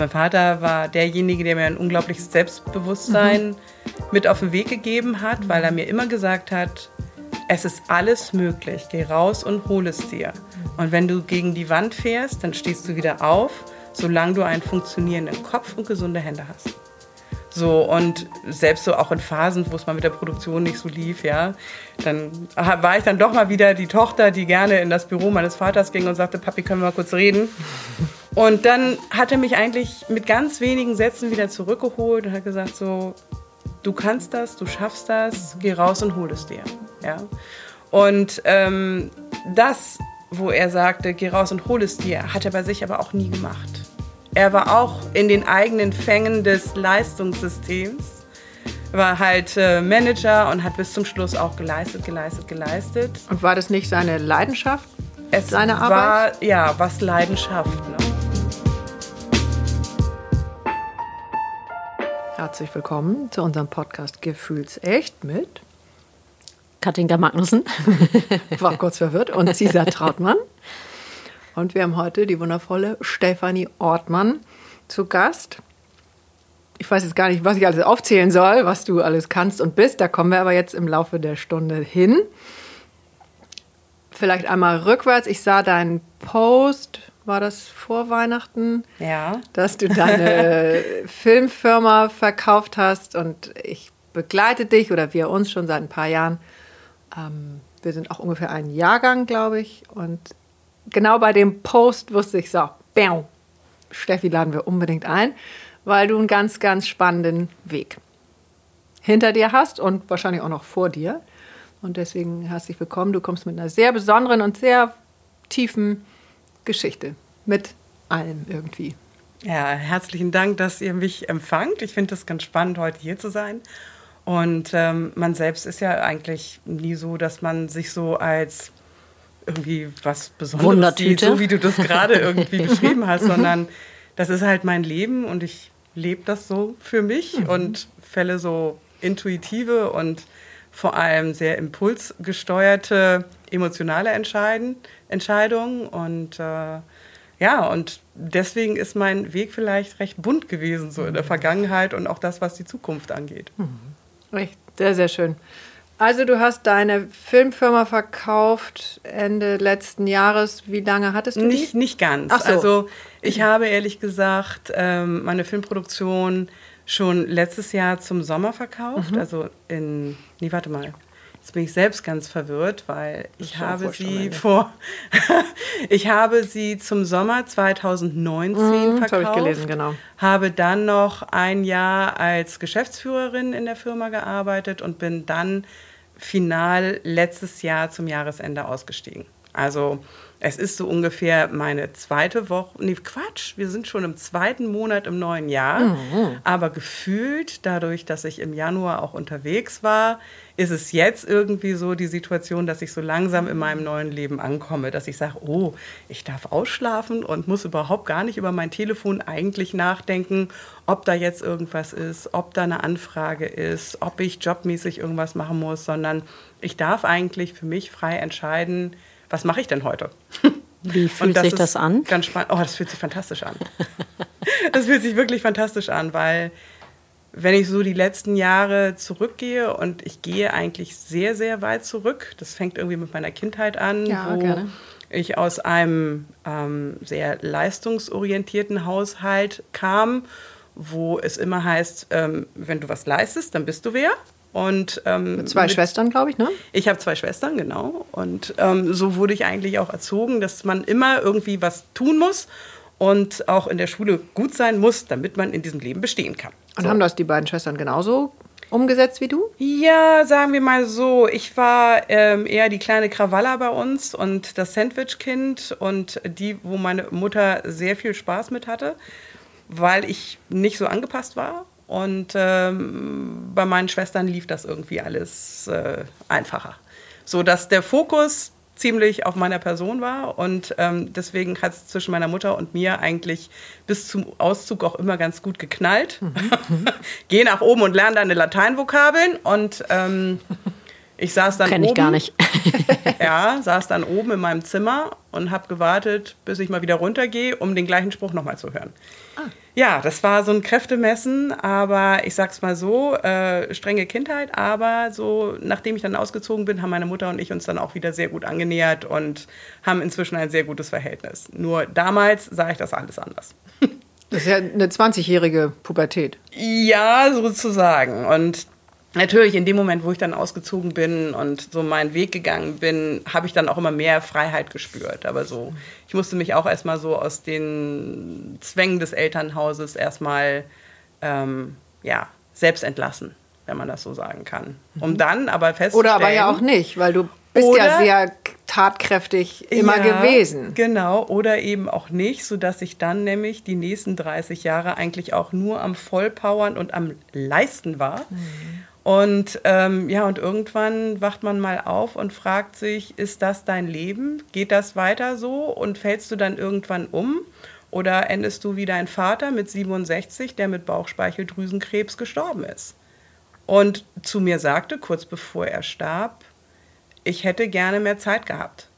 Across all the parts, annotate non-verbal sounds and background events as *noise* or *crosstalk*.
Mein Vater war derjenige, der mir ein unglaubliches Selbstbewusstsein mhm. mit auf den Weg gegeben hat, weil er mir immer gesagt hat, es ist alles möglich, geh raus und hol es dir. Und wenn du gegen die Wand fährst, dann stehst du wieder auf, solange du einen funktionierenden Kopf und gesunde Hände hast. So, und selbst so auch in Phasen, wo es mal mit der Produktion nicht so lief, ja, dann war ich dann doch mal wieder die Tochter, die gerne in das Büro meines Vaters ging und sagte, Papi, können wir mal kurz reden? Und dann hat er mich eigentlich mit ganz wenigen Sätzen wieder zurückgeholt und hat gesagt so, du kannst das, du schaffst das, geh raus und hol es dir. Ja? Und ähm, das, wo er sagte, geh raus und hol es dir, hat er bei sich aber auch nie gemacht. Er war auch in den eigenen Fängen des Leistungssystems, war halt äh, Manager und hat bis zum Schluss auch geleistet, geleistet, geleistet. Und war das nicht seine Leidenschaft? Es seine Arbeit? War, ja, was Leidenschaft. Ne? Herzlich willkommen zu unserem Podcast Gefühlsecht mit Katinka Magnussen. *laughs* War kurz verwirrt. Und Cesar Trautmann. Und wir haben heute die wundervolle Stefanie Ortmann zu Gast. Ich weiß jetzt gar nicht, was ich alles aufzählen soll, was du alles kannst und bist. Da kommen wir aber jetzt im Laufe der Stunde hin. Vielleicht einmal rückwärts. Ich sah deinen Post, war das vor Weihnachten? Ja. Dass du deine *laughs* Filmfirma verkauft hast und ich begleite dich oder wir uns schon seit ein paar Jahren. Ähm, wir sind auch ungefähr ein Jahrgang, glaube ich. Und genau bei dem Post wusste ich so, bam, Steffi laden wir unbedingt ein, weil du einen ganz, ganz spannenden Weg hinter dir hast und wahrscheinlich auch noch vor dir. Und deswegen herzlich willkommen. Du kommst mit einer sehr besonderen und sehr tiefen Geschichte. Mit allem irgendwie. Ja, herzlichen Dank, dass ihr mich empfangt. Ich finde es ganz spannend, heute hier zu sein. Und ähm, man selbst ist ja eigentlich nie so, dass man sich so als irgendwie was Besonderes sieht, so wie du das gerade irgendwie *laughs* beschrieben hast, sondern das ist halt mein Leben und ich lebe das so für mich mhm. und fälle so intuitive und vor allem sehr impulsgesteuerte, emotionale Entscheiden, Entscheidungen. Und äh, ja, und deswegen ist mein Weg vielleicht recht bunt gewesen, so in der mhm. Vergangenheit und auch das, was die Zukunft angeht. Mhm. Echt, sehr, sehr schön. Also du hast deine Filmfirma verkauft Ende letzten Jahres. Wie lange hattest du die? Nicht, nicht ganz. So. Also ich habe ehrlich gesagt ähm, meine Filmproduktion schon letztes Jahr zum Sommer verkauft. Mhm. Also in, nee, warte mal. Jetzt bin ich selbst ganz verwirrt, weil ich habe sie vor, *laughs* ich habe sie zum Sommer 2019 mhm, verkauft. Habe ich gelesen, genau. Habe dann noch ein Jahr als Geschäftsführerin in der Firma gearbeitet und bin dann final letztes Jahr zum Jahresende ausgestiegen. Also es ist so ungefähr meine zweite Woche, nee, Quatsch, wir sind schon im zweiten Monat im neuen Jahr. Mhm. Aber gefühlt, dadurch, dass ich im Januar auch unterwegs war, ist es jetzt irgendwie so die Situation, dass ich so langsam in meinem neuen Leben ankomme, dass ich sage, oh, ich darf ausschlafen und muss überhaupt gar nicht über mein Telefon eigentlich nachdenken, ob da jetzt irgendwas ist, ob da eine Anfrage ist, ob ich jobmäßig irgendwas machen muss, sondern ich darf eigentlich für mich frei entscheiden, was mache ich denn heute? *laughs* Wie fühlt das sich das an? Ganz spannend. Oh, das fühlt sich fantastisch an. *laughs* das fühlt sich wirklich fantastisch an, weil wenn ich so die letzten Jahre zurückgehe und ich gehe eigentlich sehr, sehr weit zurück, das fängt irgendwie mit meiner Kindheit an, ja, wo gerne. ich aus einem ähm, sehr leistungsorientierten Haushalt kam, wo es immer heißt, ähm, wenn du was leistest, dann bist du wer. Und, ähm, mit zwei mit, Schwestern, glaube ich, ne? Ich habe zwei Schwestern, genau. Und ähm, so wurde ich eigentlich auch erzogen, dass man immer irgendwie was tun muss und auch in der Schule gut sein muss, damit man in diesem Leben bestehen kann. Und so. haben das die beiden Schwestern genauso umgesetzt wie du? Ja, sagen wir mal so. Ich war ähm, eher die kleine Krawalla bei uns und das Sandwich-Kind und die, wo meine Mutter sehr viel Spaß mit hatte, weil ich nicht so angepasst war und ähm, bei meinen Schwestern lief das irgendwie alles äh, einfacher. So dass der Fokus ziemlich auf meiner Person war und ähm, deswegen hat es zwischen meiner Mutter und mir eigentlich bis zum Auszug auch immer ganz gut geknallt. Mhm. *laughs* Geh nach oben und lerne deine Lateinvokabeln und ähm, ich saß dann Kenn oben. ich gar nicht. *laughs* ja, saß dann oben in meinem Zimmer und habe gewartet, bis ich mal wieder runtergehe, um den gleichen Spruch nochmal zu hören. Ah. Ja, das war so ein Kräftemessen, aber ich sag's mal so, äh, strenge Kindheit, aber so, nachdem ich dann ausgezogen bin, haben meine Mutter und ich uns dann auch wieder sehr gut angenähert und haben inzwischen ein sehr gutes Verhältnis. Nur damals sah ich das alles anders. Das ist ja eine 20-jährige Pubertät. Ja, sozusagen. Und natürlich in dem Moment, wo ich dann ausgezogen bin und so meinen Weg gegangen bin, habe ich dann auch immer mehr Freiheit gespürt. Aber so, ich musste mich auch erstmal so aus den Zwängen des Elternhauses erstmal ähm, ja, selbst entlassen, wenn man das so sagen kann. Um mhm. dann aber festzustellen. Oder aber ja auch nicht, weil du bist oder, ja sehr tatkräftig immer ja, gewesen. Genau, oder eben auch nicht, sodass ich dann nämlich die nächsten 30 Jahre eigentlich auch nur am Vollpowern und am Leisten war. Mhm und ähm, ja, und irgendwann wacht man mal auf und fragt sich, ist das dein Leben? Geht das weiter so? Und fällst du dann irgendwann um? Oder endest du wie dein Vater mit 67, der mit Bauchspeicheldrüsenkrebs gestorben ist? Und zu mir sagte, kurz bevor er starb, ich hätte gerne mehr Zeit gehabt.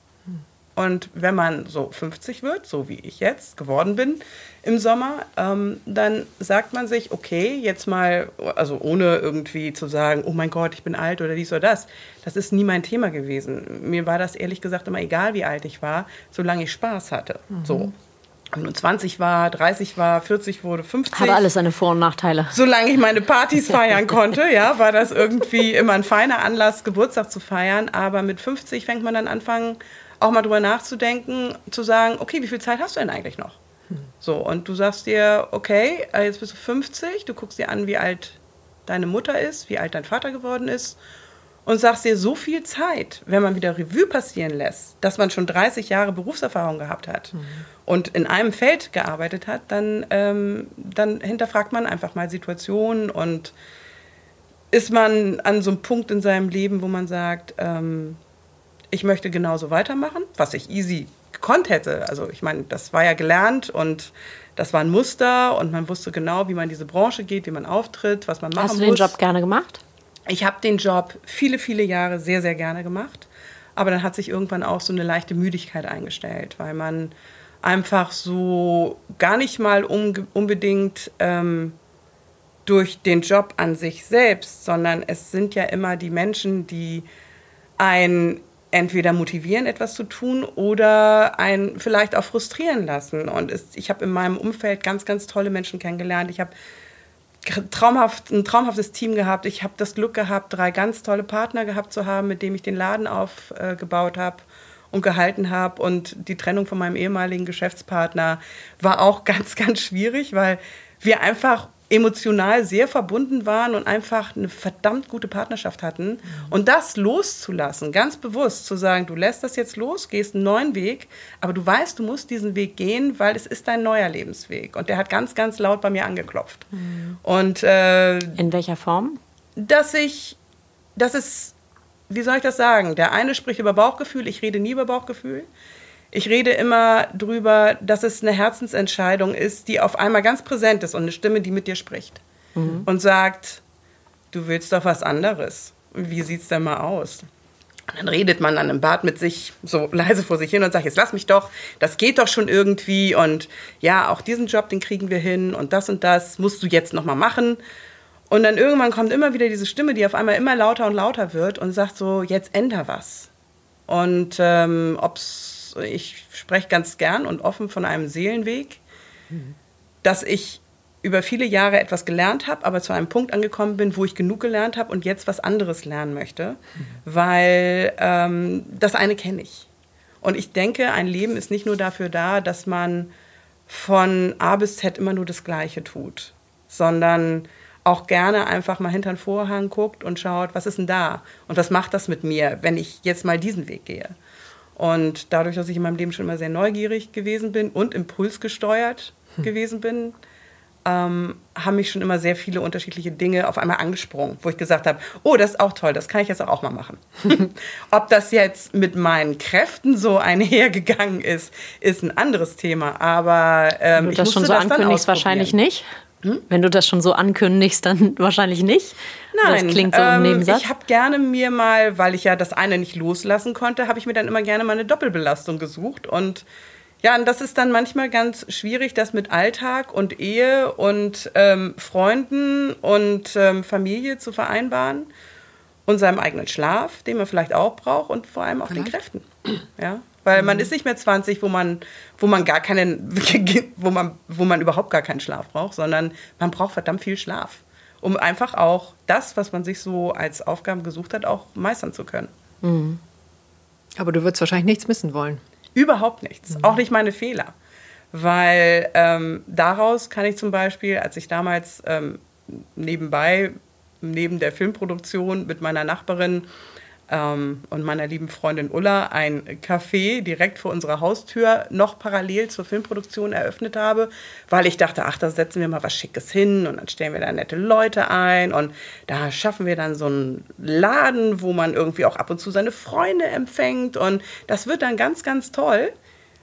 Und wenn man so 50 wird, so wie ich jetzt geworden bin im Sommer, ähm, dann sagt man sich, okay, jetzt mal, also ohne irgendwie zu sagen, oh mein Gott, ich bin alt oder dies oder das. Das ist nie mein Thema gewesen. Mir war das ehrlich gesagt immer egal, wie alt ich war, solange ich Spaß hatte. Mhm. So. Wenn nun 20 war, 30 war, 40 wurde, 50. Hat alles seine Vor- und Nachteile. Solange ich meine Partys *laughs* feiern konnte, ja, war das irgendwie immer ein feiner Anlass, Geburtstag zu feiern. Aber mit 50 fängt man dann anfangen, auch mal drüber nachzudenken, zu sagen, okay, wie viel Zeit hast du denn eigentlich noch? So, und du sagst dir, okay, äh, jetzt bist du 50, du guckst dir an, wie alt deine Mutter ist, wie alt dein Vater geworden ist und sagst dir, so viel Zeit, wenn man wieder Revue passieren lässt, dass man schon 30 Jahre Berufserfahrung gehabt hat mhm. und in einem Feld gearbeitet hat, dann, ähm, dann hinterfragt man einfach mal Situationen und ist man an so einem Punkt in seinem Leben, wo man sagt, ähm, ich möchte genauso weitermachen, was ich easy gekonnt hätte. Also ich meine, das war ja gelernt und das war ein Muster und man wusste genau, wie man diese Branche geht, wie man auftritt, was man machen muss. Hast du den muss. Job gerne gemacht? Ich habe den Job viele, viele Jahre sehr, sehr gerne gemacht. Aber dann hat sich irgendwann auch so eine leichte Müdigkeit eingestellt, weil man einfach so gar nicht mal unbedingt ähm, durch den Job an sich selbst, sondern es sind ja immer die Menschen, die ein entweder motivieren, etwas zu tun oder einen vielleicht auch frustrieren lassen. Und es, ich habe in meinem Umfeld ganz, ganz tolle Menschen kennengelernt. Ich habe traumhaft, ein traumhaftes Team gehabt. Ich habe das Glück gehabt, drei ganz tolle Partner gehabt zu haben, mit denen ich den Laden aufgebaut äh, habe und gehalten habe. Und die Trennung von meinem ehemaligen Geschäftspartner war auch *laughs* ganz, ganz schwierig, weil wir einfach emotional sehr verbunden waren und einfach eine verdammt gute Partnerschaft hatten. Mhm. Und das loszulassen, ganz bewusst zu sagen, du lässt das jetzt los, gehst einen neuen Weg, aber du weißt, du musst diesen Weg gehen, weil es ist dein neuer Lebensweg. Und der hat ganz, ganz laut bei mir angeklopft. Mhm. Und äh, in welcher Form? Dass ich, das ist, wie soll ich das sagen? Der eine spricht über Bauchgefühl, ich rede nie über Bauchgefühl. Ich rede immer drüber, dass es eine Herzensentscheidung ist, die auf einmal ganz präsent ist und eine Stimme, die mit dir spricht mhm. und sagt, du willst doch was anderes. Wie sieht's denn mal aus? Und dann redet man dann im Bad mit sich so leise vor sich hin und sagt, jetzt lass mich doch, das geht doch schon irgendwie und ja, auch diesen Job, den kriegen wir hin und das und das musst du jetzt noch mal machen. Und dann irgendwann kommt immer wieder diese Stimme, die auf einmal immer lauter und lauter wird und sagt so, jetzt änder was. Und ähm, ob ich spreche ganz gern und offen von einem Seelenweg, mhm. dass ich über viele Jahre etwas gelernt habe, aber zu einem Punkt angekommen bin, wo ich genug gelernt habe und jetzt was anderes lernen möchte, mhm. weil ähm, das eine kenne ich. Und ich denke, ein Leben ist nicht nur dafür da, dass man von A bis Z immer nur das Gleiche tut, sondern auch gerne einfach mal hinter den Vorhang guckt und schaut, was ist denn da und was macht das mit mir, wenn ich jetzt mal diesen Weg gehe. Und dadurch, dass ich in meinem Leben schon immer sehr neugierig gewesen bin und impulsgesteuert hm. gewesen bin, ähm, haben mich schon immer sehr viele unterschiedliche Dinge auf einmal angesprungen, wo ich gesagt habe, oh, das ist auch toll, das kann ich jetzt auch mal machen. *laughs* *laughs* Ob das jetzt mit meinen Kräften so einhergegangen ist, ist ein anderes Thema. Aber ähm, du das schon so das ankündigst, wahrscheinlich nicht. Hm? Wenn du das schon so ankündigst, dann *laughs* wahrscheinlich nicht. Nein, das klingt so ähm, im Nebensatz. Ich habe gerne mir mal, weil ich ja das eine nicht loslassen konnte, habe ich mir dann immer gerne mal eine Doppelbelastung gesucht und Ja, und das ist dann manchmal ganz schwierig, das mit Alltag und Ehe und ähm, Freunden und ähm, Familie zu vereinbaren und seinem eigenen Schlaf, den man vielleicht auch braucht und vor allem auch vielleicht. den Kräften. Ja, weil mhm. man ist nicht mehr 20, wo man, wo man gar keinen, *laughs* wo man, wo man überhaupt gar keinen Schlaf braucht, sondern man braucht verdammt viel Schlaf, um einfach auch das, was man sich so als Aufgaben gesucht hat, auch meistern zu können. Mhm. Aber du würdest wahrscheinlich nichts missen wollen. Überhaupt nichts. Mhm. Auch nicht meine Fehler. Weil ähm, daraus kann ich zum Beispiel, als ich damals ähm, nebenbei, neben der Filmproduktion mit meiner Nachbarin ähm, und meiner lieben Freundin Ulla ein Café direkt vor unserer Haustür noch parallel zur Filmproduktion eröffnet habe, weil ich dachte, ach, da setzen wir mal was Schickes hin und dann stellen wir da nette Leute ein und da schaffen wir dann so einen Laden, wo man irgendwie auch ab und zu seine Freunde empfängt und das wird dann ganz, ganz toll.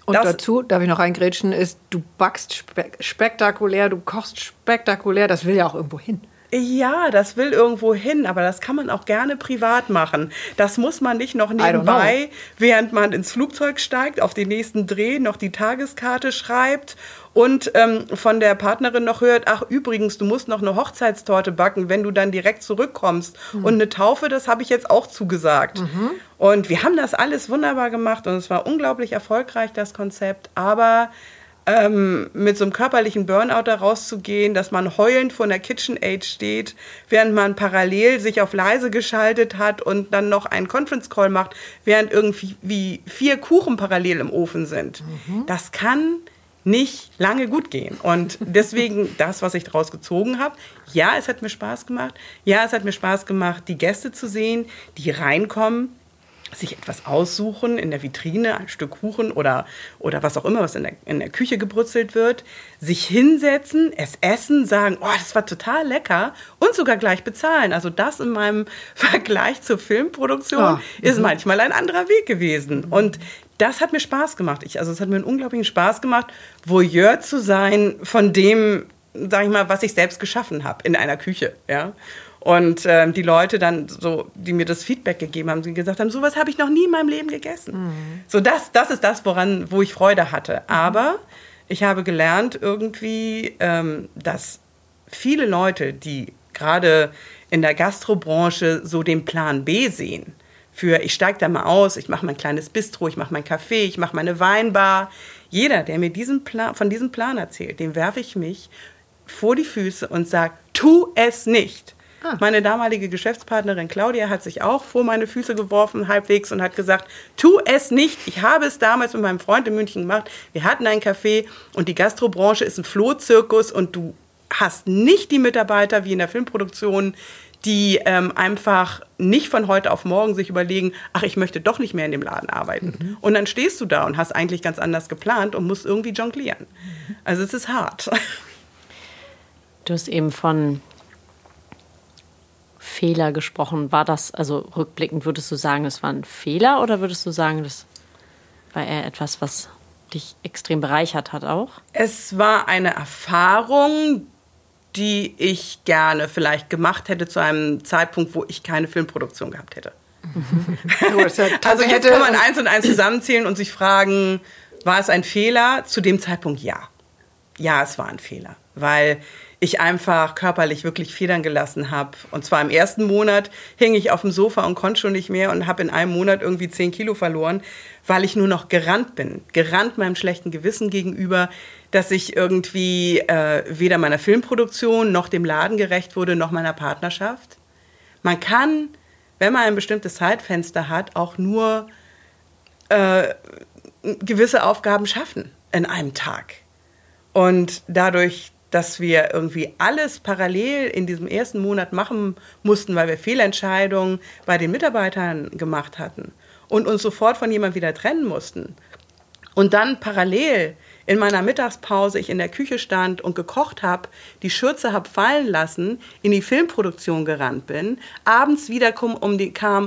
Und das dazu, darf ich noch eingrätschen, ist, du backst spe spektakulär, du kochst spektakulär, das will ja auch irgendwo hin. Ja, das will irgendwo hin, aber das kann man auch gerne privat machen. Das muss man nicht noch nebenbei, während man ins Flugzeug steigt, auf den nächsten Dreh noch die Tageskarte schreibt und ähm, von der Partnerin noch hört, ach übrigens, du musst noch eine Hochzeitstorte backen, wenn du dann direkt zurückkommst. Mhm. Und eine Taufe, das habe ich jetzt auch zugesagt. Mhm. Und wir haben das alles wunderbar gemacht und es war unglaublich erfolgreich, das Konzept. Aber ähm, mit so einem körperlichen Burnout da rauszugehen, dass man heulend vor einer KitchenAid steht, während man parallel sich auf leise geschaltet hat und dann noch einen Conference Call macht, während irgendwie wie vier Kuchen parallel im Ofen sind. Mhm. Das kann nicht lange gut gehen. Und *laughs* deswegen das, was ich daraus gezogen habe. Ja, es hat mir Spaß gemacht. Ja, es hat mir Spaß gemacht, die Gäste zu sehen, die reinkommen, sich etwas aussuchen in der Vitrine, ein Stück Kuchen oder, oder was auch immer, was in der, in der Küche gebrutzelt wird, sich hinsetzen, es essen, sagen, oh, das war total lecker und sogar gleich bezahlen. Also das in meinem *laughs* Vergleich zur Filmproduktion oh, ist manchmal ein anderer Weg gewesen. Und das hat mir Spaß gemacht. Ich, also es hat mir einen unglaublichen Spaß gemacht, Voyeur zu sein von dem, sag ich mal, was ich selbst geschaffen habe in einer Küche. Ja. Und ähm, die Leute dann so, die mir das Feedback gegeben haben, die gesagt haben, sowas habe ich noch nie in meinem Leben gegessen. Mhm. So das, das ist das, woran, wo ich Freude hatte. Mhm. Aber ich habe gelernt irgendwie, ähm, dass viele Leute, die gerade in der Gastrobranche so den Plan B sehen, für ich steige da mal aus, ich mache mein kleines Bistro, ich mache mein Café, ich mache meine Weinbar. Jeder, der mir diesen Plan, von diesem Plan erzählt, dem werfe ich mich vor die Füße und sage, tu es nicht. Ah. Meine damalige Geschäftspartnerin Claudia hat sich auch vor meine Füße geworfen, halbwegs, und hat gesagt, tu es nicht. Ich habe es damals mit meinem Freund in München gemacht. Wir hatten ein Café und die Gastrobranche ist ein Flohzirkus und du hast nicht die Mitarbeiter wie in der Filmproduktion, die ähm, einfach nicht von heute auf morgen sich überlegen, ach, ich möchte doch nicht mehr in dem Laden arbeiten. Mhm. Und dann stehst du da und hast eigentlich ganz anders geplant und musst irgendwie jonglieren. Also es ist hart. Du hast eben von Fehler gesprochen. War das, also rückblickend, würdest du sagen, es war ein Fehler oder würdest du sagen, das war eher etwas, was dich extrem bereichert hat auch? Es war eine Erfahrung, die ich gerne vielleicht gemacht hätte zu einem Zeitpunkt, wo ich keine Filmproduktion gehabt hätte. *laughs* *laughs* also jetzt kann man eins und eins zusammenzählen und sich fragen, war es ein Fehler? Zu dem Zeitpunkt ja. Ja, es war ein Fehler, weil ich einfach körperlich wirklich Federn gelassen habe. Und zwar im ersten Monat hing ich auf dem Sofa und konnte schon nicht mehr und habe in einem Monat irgendwie zehn Kilo verloren, weil ich nur noch gerannt bin. Gerannt meinem schlechten Gewissen gegenüber, dass ich irgendwie äh, weder meiner Filmproduktion noch dem Laden gerecht wurde, noch meiner Partnerschaft. Man kann, wenn man ein bestimmtes Zeitfenster hat, auch nur äh, gewisse Aufgaben schaffen in einem Tag. Und dadurch dass wir irgendwie alles parallel in diesem ersten Monat machen mussten, weil wir Fehlentscheidungen bei den Mitarbeitern gemacht hatten und uns sofort von jemandem wieder trennen mussten. Und dann parallel in meiner Mittagspause ich in der Küche stand und gekocht habe, die Schürze habe fallen lassen, in die Filmproduktion gerannt bin, abends wieder kam,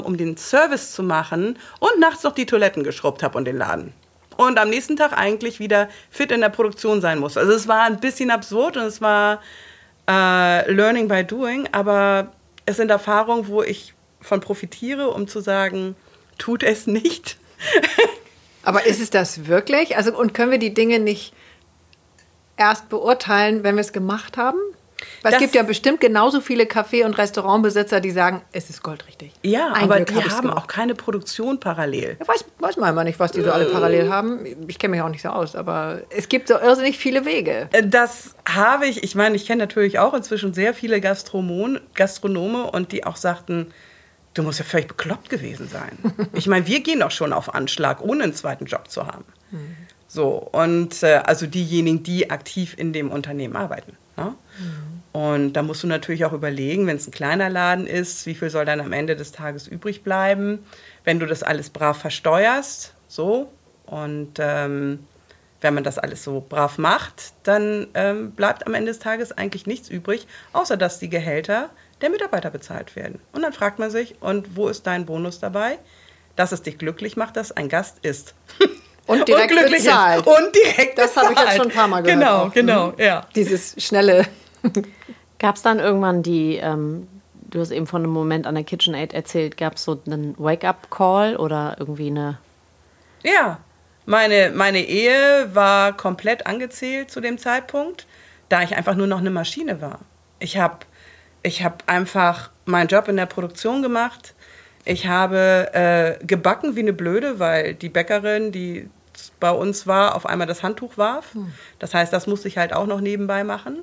um, den Service zu machen und nachts noch die Toiletten geschrubbt habe und den Laden und am nächsten Tag eigentlich wieder fit in der Produktion sein muss. Also es war ein bisschen absurd und es war äh, Learning by Doing, aber es sind Erfahrungen, wo ich von profitiere, um zu sagen, tut es nicht. *laughs* Aber ist es das wirklich? Also, und können wir die Dinge nicht erst beurteilen, wenn wir es gemacht haben? Weil es gibt ja bestimmt genauso viele Café- und Restaurantbesitzer, die sagen, es ist goldrichtig. Ja, Ein aber Glück die hab haben gemacht. auch keine Produktion parallel. Ja, weiß, weiß man immer nicht, was die so alle parallel haben. Ich kenne mich auch nicht so aus, aber es gibt so irrsinnig viele Wege. Äh, Das habe ich, ich meine, ich kenne natürlich auch inzwischen sehr viele Gastromon, Gastronome und die auch sagten, du musst ja völlig bekloppt gewesen sein. *laughs* ich meine, wir gehen doch schon auf Anschlag, ohne einen zweiten Job zu haben. So, und äh, also diejenigen, die aktiv in dem Unternehmen arbeiten. Ne? Und da musst du natürlich auch überlegen, wenn es ein kleiner Laden ist, wie viel soll dann am Ende des Tages übrig bleiben, wenn du das alles brav versteuerst, so. Und ähm, wenn man das alles so brav macht, dann ähm, bleibt am Ende des Tages eigentlich nichts übrig, außer dass die Gehälter der Mitarbeiter bezahlt werden. Und dann fragt man sich, und wo ist dein Bonus dabei? Dass es dich glücklich macht, dass ein Gast ist. *laughs* Und direkt glücklich bezahlt. Ist. Und direkt Das habe ich jetzt schon ein paar Mal gehört. Genau, auch. genau, Mhm. ja. Dieses schnelle. *laughs* Gab es dann irgendwann die, ähm, du hast eben von einem Moment an der KitchenAid erzählt, gab es so einen Wake-up-Call oder irgendwie eine. Ja, meine, meine Ehe war komplett angezählt zu dem Zeitpunkt, da ich einfach nur noch eine Maschine war. Ich habe ich hab einfach meinen Job in der Produktion gemacht. Ich habe äh, gebacken wie eine Blöde, weil die Bäckerin, die bei uns war, auf einmal das Handtuch warf. Das heißt, das musste ich halt auch noch nebenbei machen.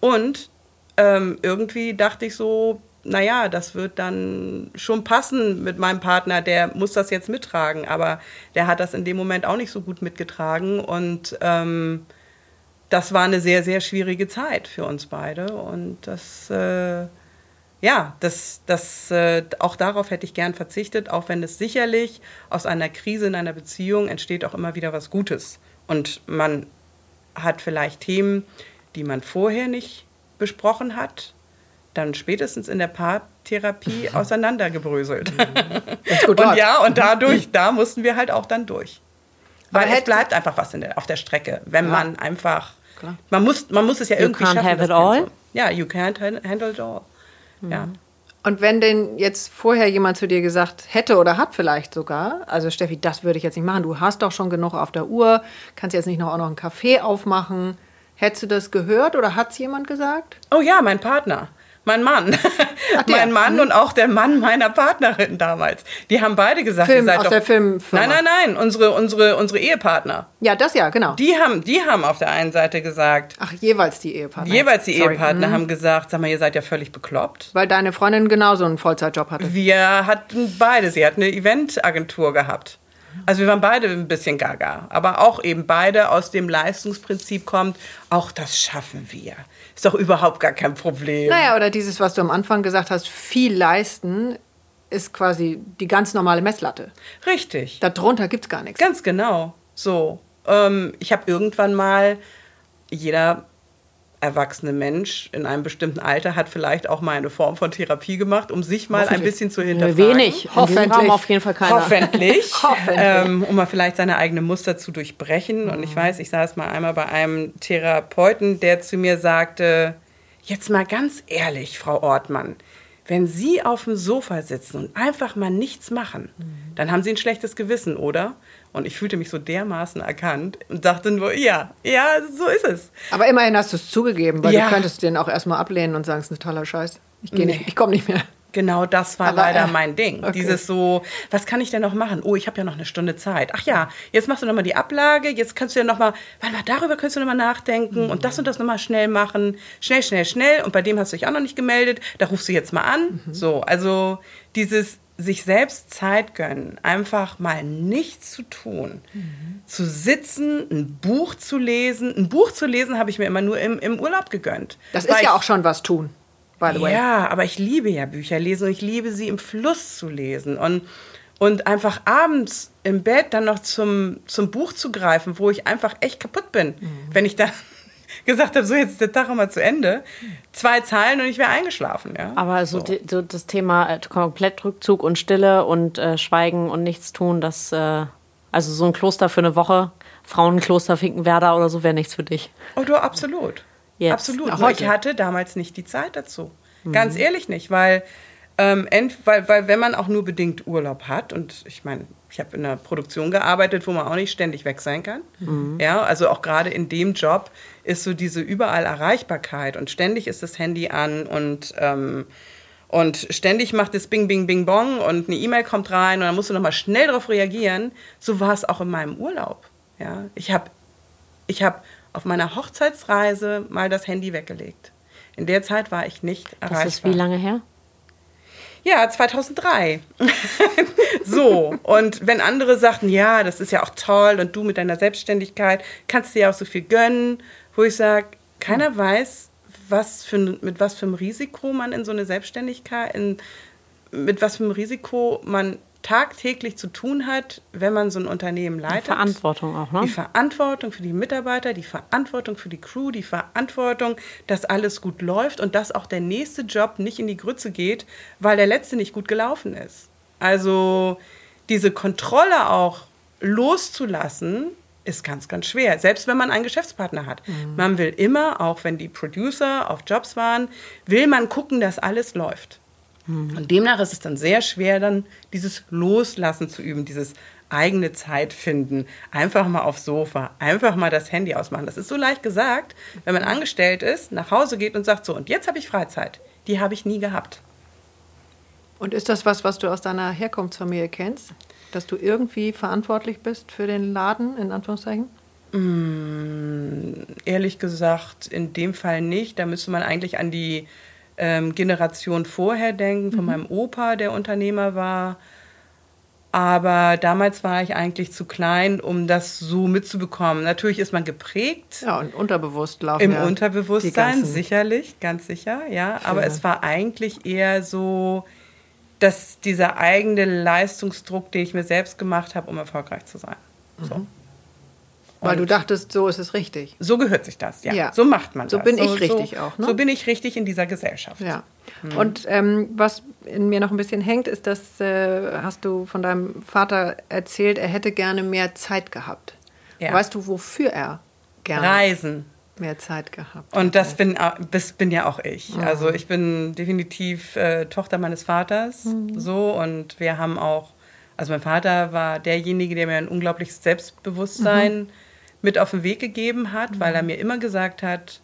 Und ähm, irgendwie dachte ich so, naja, das wird dann schon passen mit meinem Partner, der muss das jetzt mittragen, aber der hat das in dem Moment auch nicht so gut mitgetragen und ähm, das war eine sehr, sehr schwierige Zeit für uns beide und das, äh, ja, das, das, äh, auch darauf hätte ich gern verzichtet, auch wenn es sicherlich aus einer Krise in einer Beziehung entsteht auch immer wieder was Gutes und man hat vielleicht Themen, die man vorher nicht besprochen hat, dann spätestens in der Paartherapie auseinandergebröselt. Wenn's *laughs* gut und ja, und dadurch, da mussten wir halt auch dann durch. Weil es bleibt einfach was in der, auf der Strecke, wenn Ja. man einfach, man muss, man muss es ja You irgendwie can't schaffen. have it all? Ja, you can't han- handle it all. Ja. Und wenn denn jetzt vorher jemand zu dir gesagt hätte oder hat vielleicht sogar, also Steffi, das würde ich jetzt nicht machen, du hast doch schon genug auf der Uhr, kannst jetzt nicht noch auch noch einen Kaffee aufmachen. Hättest du das gehört oder hat es jemand gesagt? Oh ja, mein Partner. Mein Mann. Ach, mein Mann und auch der Mann meiner Partnerin damals. Die haben beide gesagt, Film- ihr seid aus doch, der Filmfirma. Nein, nein, nein, unsere, unsere, unsere Ehepartner. Ja, das ja, genau. Die haben, die haben auf der einen Seite gesagt, Ach, jeweils die Ehepartner. jeweils die Sorry. Ehepartner Mhm. haben gesagt, sag mal, ihr seid ja völlig bekloppt. Weil deine Freundin genauso einen Vollzeitjob hatte. Wir hatten beide, sie hat eine Eventagentur gehabt. Also wir waren beide ein bisschen gaga, aber auch eben beide aus dem Leistungsprinzip kommt, auch das schaffen wir. Ist doch überhaupt gar kein Problem. Naja, oder dieses, was du am Anfang gesagt hast, viel leisten, ist quasi die ganz normale Messlatte. Richtig. Darunter gibt es gar nichts. Ganz genau. So. Ähm, ich habe irgendwann mal, jeder erwachsene Mensch in einem bestimmten Alter hat vielleicht auch mal eine Form von Therapie gemacht, um sich mal ein bisschen zu hinterfragen. Wenig. Hoffentlich. Auf jeden Fall keiner. Hoffentlich. *laughs* Hoffentlich. Ähm, um mal vielleicht seine eigenen Muster zu durchbrechen. Und Mhm. ich weiß, ich saß mal einmal bei einem Therapeuten, der zu mir sagte, jetzt mal ganz ehrlich, Frau Ortmann, wenn Sie auf dem Sofa sitzen und einfach mal nichts machen, Mhm. dann haben Sie ein schlechtes Gewissen, oder? Und ich fühlte mich so dermaßen erkannt und dachte nur, ja, ja, so ist es. Aber immerhin hast du es zugegeben, weil Ja. du könntest den auch erstmal ablehnen und sagen, es ist ein toller Scheiß. Ich gehe Nee. nicht, ich komme nicht mehr. Genau das war Aber, leider äh, mein Ding. okay. Dieses so, was kann ich denn noch machen? Oh, ich habe ja noch eine Stunde Zeit. Ach ja, jetzt machst du noch mal die Ablage. Jetzt kannst du ja noch mal, warte mal, darüber kannst du noch mal nachdenken und das und das noch mal schnell machen. Schnell, schnell, schnell. Und bei dem hast du dich auch noch nicht gemeldet. Da rufst du jetzt mal an. So, also dieses sich selbst Zeit gönnen, einfach mal nichts zu tun, zu sitzen, ein Buch zu lesen. Ein Buch zu lesen habe ich mir immer nur im, im Urlaub gegönnt. Das ist ja ich- auch schon was tun, by the way. ja, aber ich liebe ja Bücher lesen und ich liebe sie im Fluss zu lesen und, und einfach abends im Bett dann noch zum, zum Buch zu greifen, wo ich einfach echt kaputt bin, Mhm. wenn ich dann gesagt habe, so jetzt ist der Tag mal zu Ende. Zwei Zeilen und ich wäre eingeschlafen. Ja? Aber so, die, so das Thema äh, komplett Rückzug und Stille und äh, Schweigen und nichts tun, das, äh, also so ein Kloster für eine Woche, Frauenkloster Finkenwerder oder so, wäre nichts für dich. Oh, du, absolut. Jetzt. Absolut. Auch ich hatte damals nicht die Zeit dazu. Ganz ehrlich nicht, weil Ähm, weil, weil wenn man auch nur bedingt Urlaub hat, und ich meine, ich habe in einer Produktion gearbeitet, wo man auch nicht ständig weg sein kann. Mhm. Ja, also auch gerade in dem Job ist so diese überall Erreichbarkeit und ständig ist das Handy an und ähm, und ständig macht es Bing, Bing, Bing, Bong und eine E-Mail kommt rein und dann musst du nochmal schnell darauf reagieren. So war es auch in meinem Urlaub. Ja, ich habe ich hab auf meiner Hochzeitsreise mal das Handy weggelegt. In der Zeit war ich nicht erreichbar. Das ist wie lange her? Ja, 2003. *laughs* so, und wenn andere sagten, ja, das ist ja auch toll und du mit deiner Selbstständigkeit kannst dir ja auch so viel gönnen, wo ich sage, keiner weiß, was für, mit was für einem Risiko man in so eine Selbstständigkeit, in, mit was für einem Risiko man tagtäglich zu tun hat, wenn man so ein Unternehmen leitet. Die Verantwortung auch, ne? Die Verantwortung für die Mitarbeiter, die Verantwortung für die Crew, die Verantwortung, dass alles gut läuft und dass auch der nächste Job nicht in die Grütze geht, weil der letzte nicht gut gelaufen ist. Also diese Kontrolle auch loszulassen, ist ganz, ganz schwer. Selbst wenn man einen Geschäftspartner hat. Mhm. Man will immer, auch wenn die Producer auf Jobs waren, will man gucken, dass alles läuft. Mhm. Und demnach ist es dann sehr schwer, dann dieses Loslassen zu üben, dieses eigene Zeit finden, einfach mal aufs Sofa, einfach mal das Handy ausmachen. Das ist so leicht gesagt, wenn man angestellt ist, nach Hause geht und sagt so, und jetzt habe ich Freizeit. Die habe ich nie gehabt. Und ist das was, was du aus deiner Herkunftsfamilie kennst? dass du irgendwie verantwortlich bist für den Laden, in Anführungszeichen? Mm, ehrlich gesagt, in dem Fall nicht. Da müsste man eigentlich an die ähm, Generation vorher denken, von mhm. meinem Opa, der Unternehmer war. Aber damals war ich eigentlich zu klein, um das so mitzubekommen. Natürlich ist man geprägt. Ja, und unterbewusst laufen Im ja Unterbewusstsein, sicherlich, ganz sicher, ja. Aber es war eigentlich eher so, dass dieser eigene Leistungsdruck, den ich mir selbst gemacht habe, um erfolgreich zu sein. So. Mhm. Weil du dachtest, so ist es richtig. So gehört sich das, ja. ja. So macht man so das. Bin so bin ich richtig so, auch. Ne? So bin ich richtig in dieser Gesellschaft. Ja. Mhm. Und ähm, was in mir noch ein bisschen hängt, ist, dass äh, hast du von deinem Vater erzählt, er hätte gerne mehr Zeit gehabt. Ja. Weißt du, wofür er gerne? Reisen mehr Zeit gehabt. Und das bin, das bin ja auch ich. Mhm. Also ich bin definitiv äh, Tochter meines Vaters mhm. so und wir haben auch, also mein Vater war derjenige, der mir ein unglaubliches Selbstbewusstsein mhm. mit auf den Weg gegeben hat, weil er mhm. mir immer gesagt hat,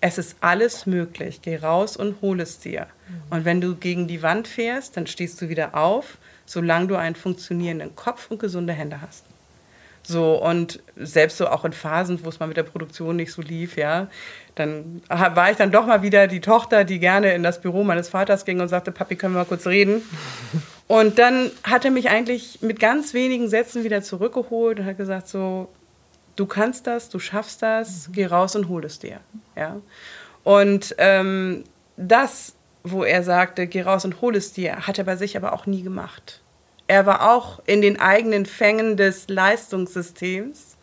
es ist alles möglich, geh raus und hol es dir. Mhm. Und wenn du gegen die Wand fährst, dann stehst du wieder auf, solange du einen funktionierenden Kopf und gesunde Hände hast. So, und selbst so auch in Phasen, wo es mal mit der Produktion nicht so lief, ja, dann war ich dann doch mal wieder die Tochter, die gerne in das Büro meines Vaters ging und sagte, Papi, können wir mal kurz reden? *laughs* Und dann hat er mich eigentlich mit ganz wenigen Sätzen wieder zurückgeholt und hat gesagt so, du kannst das, du schaffst das, geh raus und hol es dir, ja. Und ähm, das, wo er sagte, geh raus und hol es dir, hat er bei sich aber auch nie gemacht er war auch in den eigenen Fängen des Leistungssystems,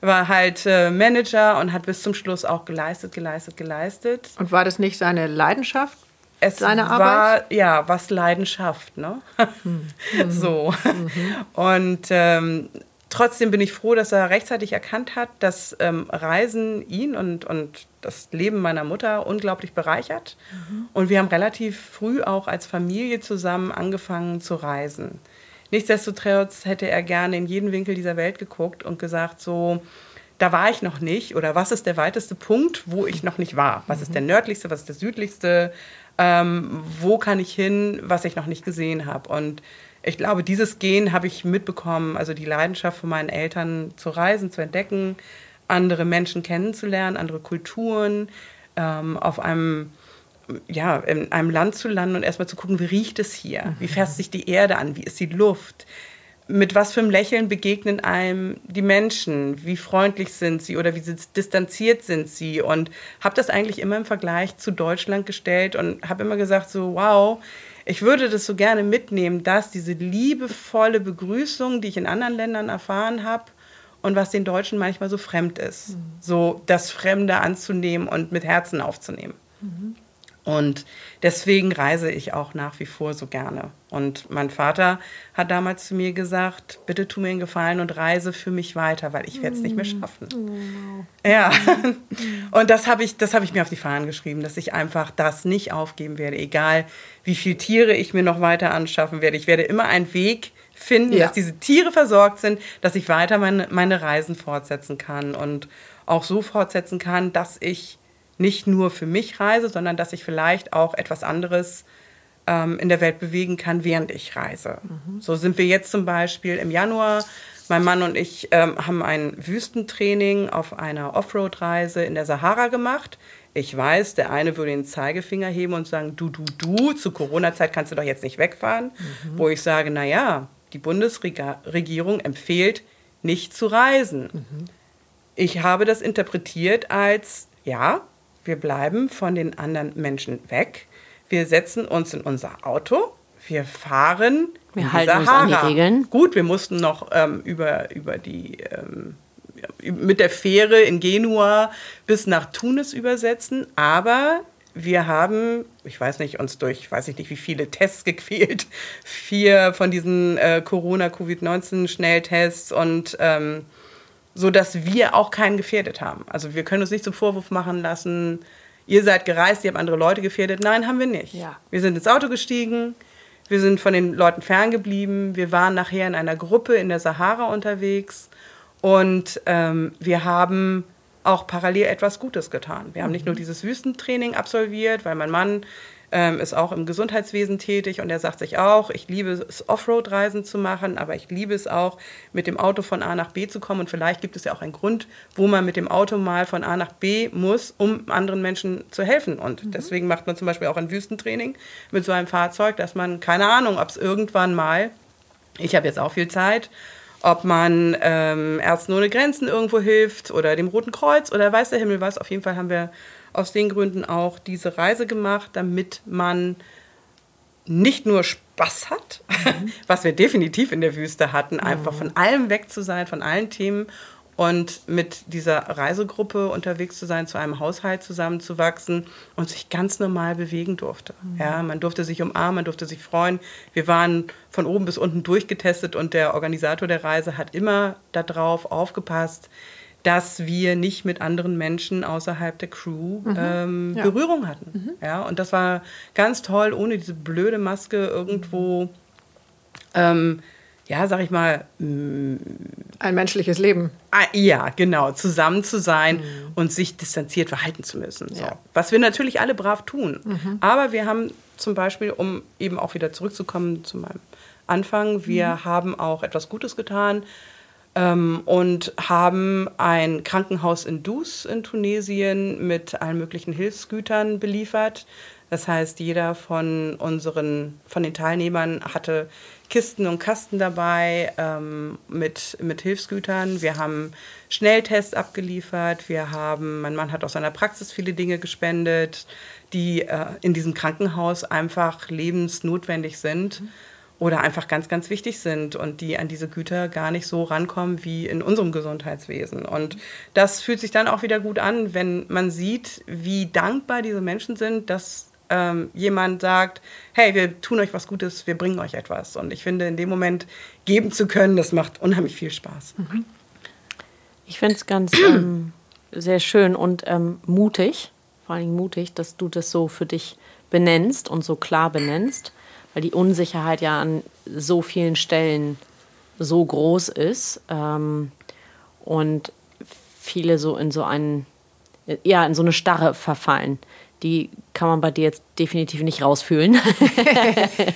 war halt äh, Manager und hat bis zum Schluss auch geleistet, geleistet, geleistet. Und war das nicht seine Leidenschaft? Es seine war, Arbeit? ja, was Leidenschaft, ne? *laughs* Hm. so. Mhm. Und ähm, trotzdem bin ich froh, dass er rechtzeitig erkannt hat, dass ähm, Reisen ihn und, und das Leben meiner Mutter unglaublich bereichert. Mhm. Und wir haben relativ früh auch als Familie zusammen angefangen zu reisen. Nichtsdestotrotz hätte er gerne in jeden Winkel dieser Welt geguckt und gesagt, so, da war ich noch nicht oder was ist der weiteste Punkt, wo ich noch nicht war? Was ist der nördlichste, was ist der südlichste? Ähm, wo kann ich hin, was ich noch nicht gesehen habe? Und ich glaube, dieses Gen habe ich mitbekommen, also die Leidenschaft von meinen Eltern zu reisen, zu entdecken, andere Menschen kennenzulernen, andere Kulturen, ähm, auf einem ja, in einem Land zu landen und erstmal zu gucken, wie riecht es hier? Wie fährt sich die Erde an? Wie ist die Luft? Mit was für einem Lächeln begegnen einem die Menschen? Wie freundlich sind sie oder wie distanziert sind sie? Und habe das eigentlich immer im Vergleich zu Deutschland gestellt und habe immer gesagt, so, wow, ich würde das so gerne mitnehmen, dass diese liebevolle Begrüßung, die ich in anderen Ländern erfahren habe, und was den Deutschen manchmal so fremd ist. Mhm. So das Fremde anzunehmen und mit Herzen aufzunehmen. Mhm. Und deswegen reise ich auch nach wie vor so gerne. Und mein Vater hat damals zu mir gesagt, bitte tu mir einen Gefallen und reise für mich weiter, weil ich werde es nicht mehr mm. schaffen. Oh. Ja. *laughs* Und das habe ich, hab ich mir auf die Fahnen geschrieben, dass ich einfach das nicht aufgeben werde, egal wie viele Tiere ich mir noch weiter anschaffen werde. Ich werde immer einen Weg finden, ja. dass diese Tiere versorgt sind, dass ich weiter meine, meine Reisen fortsetzen kann und auch so fortsetzen kann, dass ich nicht nur für mich reise, sondern dass ich vielleicht auch etwas anderes ähm, in der Welt bewegen kann, während ich reise. Mhm. So sind wir jetzt zum Beispiel im Januar. Mein Mann und ich ähm, haben ein Wüstentraining auf einer Offroad-Reise in der Sahara gemacht. Ich weiß, der eine würde den Zeigefinger heben und sagen, du, du, du, zu Corona-Zeit kannst du doch jetzt nicht wegfahren. Mhm. Wo ich sage, naja, die Bundesregierung empfiehlt, nicht zu reisen. Mhm. Ich habe das interpretiert als, ja, wir bleiben von den anderen Menschen weg. Wir setzen uns in unser Auto. Wir fahren. Wir halten Sahara. uns an die Regeln. Gut, wir mussten noch ähm, über, über die. Ähm, mit der Fähre in Genua bis nach Tunis übersetzen, aber wir haben, ich weiß nicht, uns durch, weiß ich nicht, wie viele Tests *laughs* gequält, vier von diesen äh, Corona-Covid-19-Schnelltests und ähm, so dass wir auch keinen gefährdet haben. Also wir können uns nicht zum Vorwurf machen lassen, ihr seid gereist, ihr habt andere Leute gefährdet. Nein, haben wir nicht. Ja. Wir sind ins Auto gestiegen, wir sind von den Leuten ferngeblieben, wir waren nachher in einer Gruppe in der Sahara unterwegs und ähm, wir haben auch parallel etwas Gutes getan. Wir haben nicht nur mhm. dieses Wüstentraining absolviert, weil mein Mann ähm, ist auch im Gesundheitswesen tätig und er sagt sich auch, ich liebe es, Offroad-Reisen zu machen, aber ich liebe es auch, mit dem Auto von A nach B zu kommen. Und vielleicht gibt es ja auch einen Grund, wo man mit dem Auto mal von A nach B muss, um anderen Menschen zu helfen. Und mhm. deswegen macht man zum Beispiel auch ein Wüstentraining mit so einem Fahrzeug, dass man, keine Ahnung, ob es irgendwann mal, ich habe jetzt auch viel Zeit, ob man ähm, Ärzten ohne Grenzen irgendwo hilft oder dem Roten Kreuz oder weiß der Himmel was. Auf jeden Fall haben wir aus den Gründen auch diese Reise gemacht, damit man nicht nur Spaß hat, mhm. *laughs* was wir definitiv in der Wüste hatten, einfach von allem weg zu sein, von allen Themen und mit dieser Reisegruppe unterwegs zu sein, zu einem Haushalt zusammenzuwachsen und sich ganz normal bewegen durfte. Mhm. Ja, man durfte sich umarmen, man durfte sich freuen. Wir waren von oben bis unten durchgetestet und der Organisator der Reise hat immer darauf aufgepasst, dass wir nicht mit anderen Menschen außerhalb der Crew mhm. ähm, ja. Berührung hatten. Mhm. Ja, und das war ganz toll, ohne diese blöde Maske irgendwo, ähm, ja, sag ich mal, ein menschliches Leben. Ah, ja, genau, zusammen zu sein mhm. und sich distanziert verhalten zu müssen. So. Ja. Was wir natürlich alle brav tun. Mhm. Aber wir haben zum Beispiel, um eben auch wieder zurückzukommen zu meinem Anfang, wir mhm. haben auch etwas Gutes getan ähm, und haben ein Krankenhaus in Dus in Tunesien mit allen möglichen Hilfsgütern beliefert. Das heißt, jeder von unseren, von den Teilnehmern hatte Kisten und Kasten dabei ähm, mit, mit Hilfsgütern. Wir haben Schnelltests abgeliefert. Wir haben, mein Mann hat aus seiner Praxis viele Dinge gespendet, die äh, in diesem Krankenhaus einfach lebensnotwendig sind. Mhm oder einfach ganz, ganz wichtig sind und die an diese Güter gar nicht so rankommen wie in unserem Gesundheitswesen. Und das fühlt sich dann auch wieder gut an, wenn man sieht, wie dankbar diese Menschen sind, dass ähm, jemand sagt, hey, wir tun euch was Gutes, wir bringen euch etwas. Und ich finde, in dem Moment geben zu können, das macht unheimlich viel Spaß. Mhm. Ich finde es ganz ähm, *clears throat* sehr schön und ähm, mutig, vor allem mutig, dass du das so für dich benennst und so klar benennst weil die Unsicherheit ja an so vielen Stellen so groß ist ähm, und viele so in so einen, ja, in so eine Starre verfallen. Die kann man bei dir jetzt definitiv nicht rausfühlen.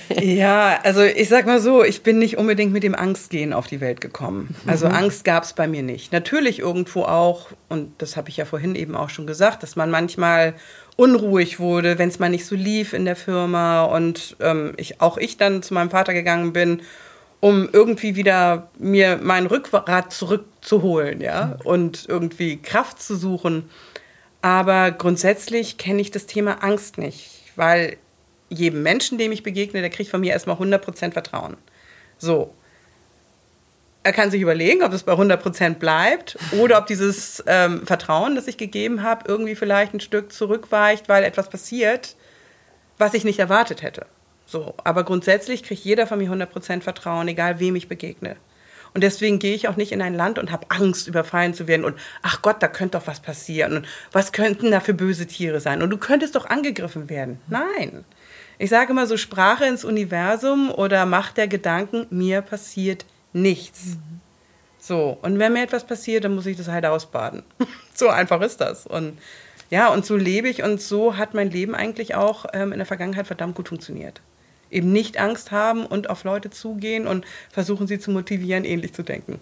*laughs* ja, also ich sag mal so, ich bin nicht unbedingt mit dem Angstgehen auf die Welt gekommen. Also mhm. Angst gab es bei mir nicht. Natürlich irgendwo auch, und das habe ich ja vorhin eben auch schon gesagt, dass man manchmal unruhig wurde, wenn es mal nicht so lief in der Firma und ähm, ich, auch ich dann zu meinem Vater gegangen bin, um irgendwie wieder mir mein Rückgrat zurückzuholen, ja, und irgendwie Kraft zu suchen. Aber grundsätzlich kenne ich das Thema Angst nicht, weil jedem Menschen, dem ich begegne, der kriegt von mir erstmal 100% Vertrauen. So er kann sich überlegen, ob es bei 100 Prozent bleibt oder ob dieses ähm, Vertrauen, das ich gegeben habe, irgendwie vielleicht ein Stück zurückweicht, weil etwas passiert, was ich nicht erwartet hätte. So, aber grundsätzlich kriegt jeder von mir 100% Vertrauen, egal wem ich begegne. Und deswegen gehe ich auch nicht in ein Land und habe Angst, überfallen zu werden. Und ach Gott, da könnte doch was passieren. Und was könnten da für böse Tiere sein? Und du könntest doch angegriffen werden. Nein. Ich sage immer so Sprache ins Universum oder Macht der Gedanken, mir passiert nichts. Mhm. So, und wenn mir etwas passiert, dann muss ich das halt ausbaden. *laughs* so einfach ist das. Und ja, und so lebe ich und so hat mein Leben eigentlich auch ähm, in der Vergangenheit verdammt gut funktioniert. Eben nicht Angst haben und auf Leute zugehen und versuchen sie zu motivieren, ähnlich zu denken.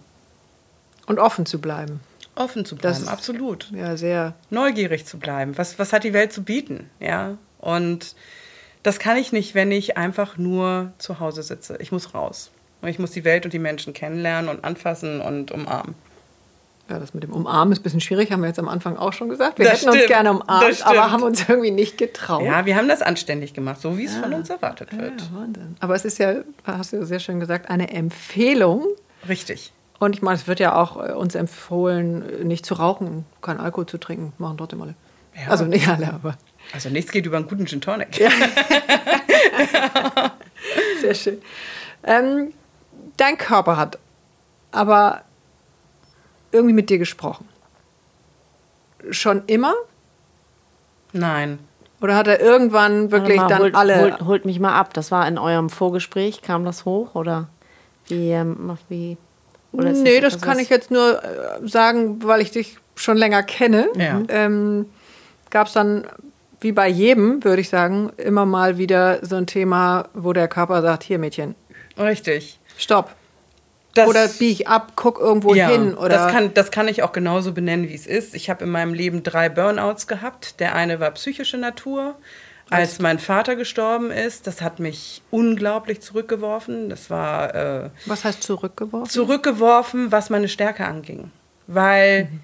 Und offen zu bleiben. Offen zu bleiben, das, absolut. Ja, sehr. Neugierig zu bleiben. Was, was hat die Welt zu bieten? Ja. Und das kann ich nicht, wenn ich einfach nur zu Hause sitze. Ich muss raus. Und ich muss die Welt und die Menschen kennenlernen und anfassen und umarmen. Ja, das mit dem Umarmen ist ein bisschen schwierig, haben wir jetzt am Anfang auch schon gesagt. Wir das hätten stimmt, uns gerne umarmt, aber haben uns irgendwie nicht getraut. Ja, wir haben das anständig gemacht, so wie es ja. von uns erwartet wird. Ja, Wahnsinn. Aber es ist ja, hast du sehr schön gesagt, eine Empfehlung. Richtig. Und ich meine, es wird ja auch äh, uns empfohlen, nicht zu rauchen, keinen Alkohol zu trinken. Machen trotzdem alle. Ja. Also nicht alle, aber. Also nichts geht über einen guten Gin Tonic. Ja. *laughs* Sehr schön. Ähm, dein Körper hat aber irgendwie mit dir gesprochen. Schon immer? Nein. Oder hat er irgendwann wirklich mal, dann holt, alle. Holt, holt, mich mal ab. Das war in eurem Vorgespräch, kam das hoch? Oder wie. Ähm, wie oder nee, das, das kann ich jetzt nur äh, sagen, weil ich dich schon länger kenne. Ja. Ähm, Gab es dann wie bei jedem, würde ich sagen, immer mal wieder so ein Thema, wo der Körper sagt, hier Mädchen. Richtig. Stopp. Das, oder biege ich ab, guck irgendwo ja, hin. Oder das, kann, das kann ich auch genauso benennen, wie es ist. Ich habe in meinem Leben drei Burnouts gehabt. Der eine war psychische Natur. Als mein Vater gestorben ist, das hat mich unglaublich zurückgeworfen. Das war. Äh, was heißt zurückgeworfen? Zurückgeworfen, was meine Stärke anging. Weil. Mhm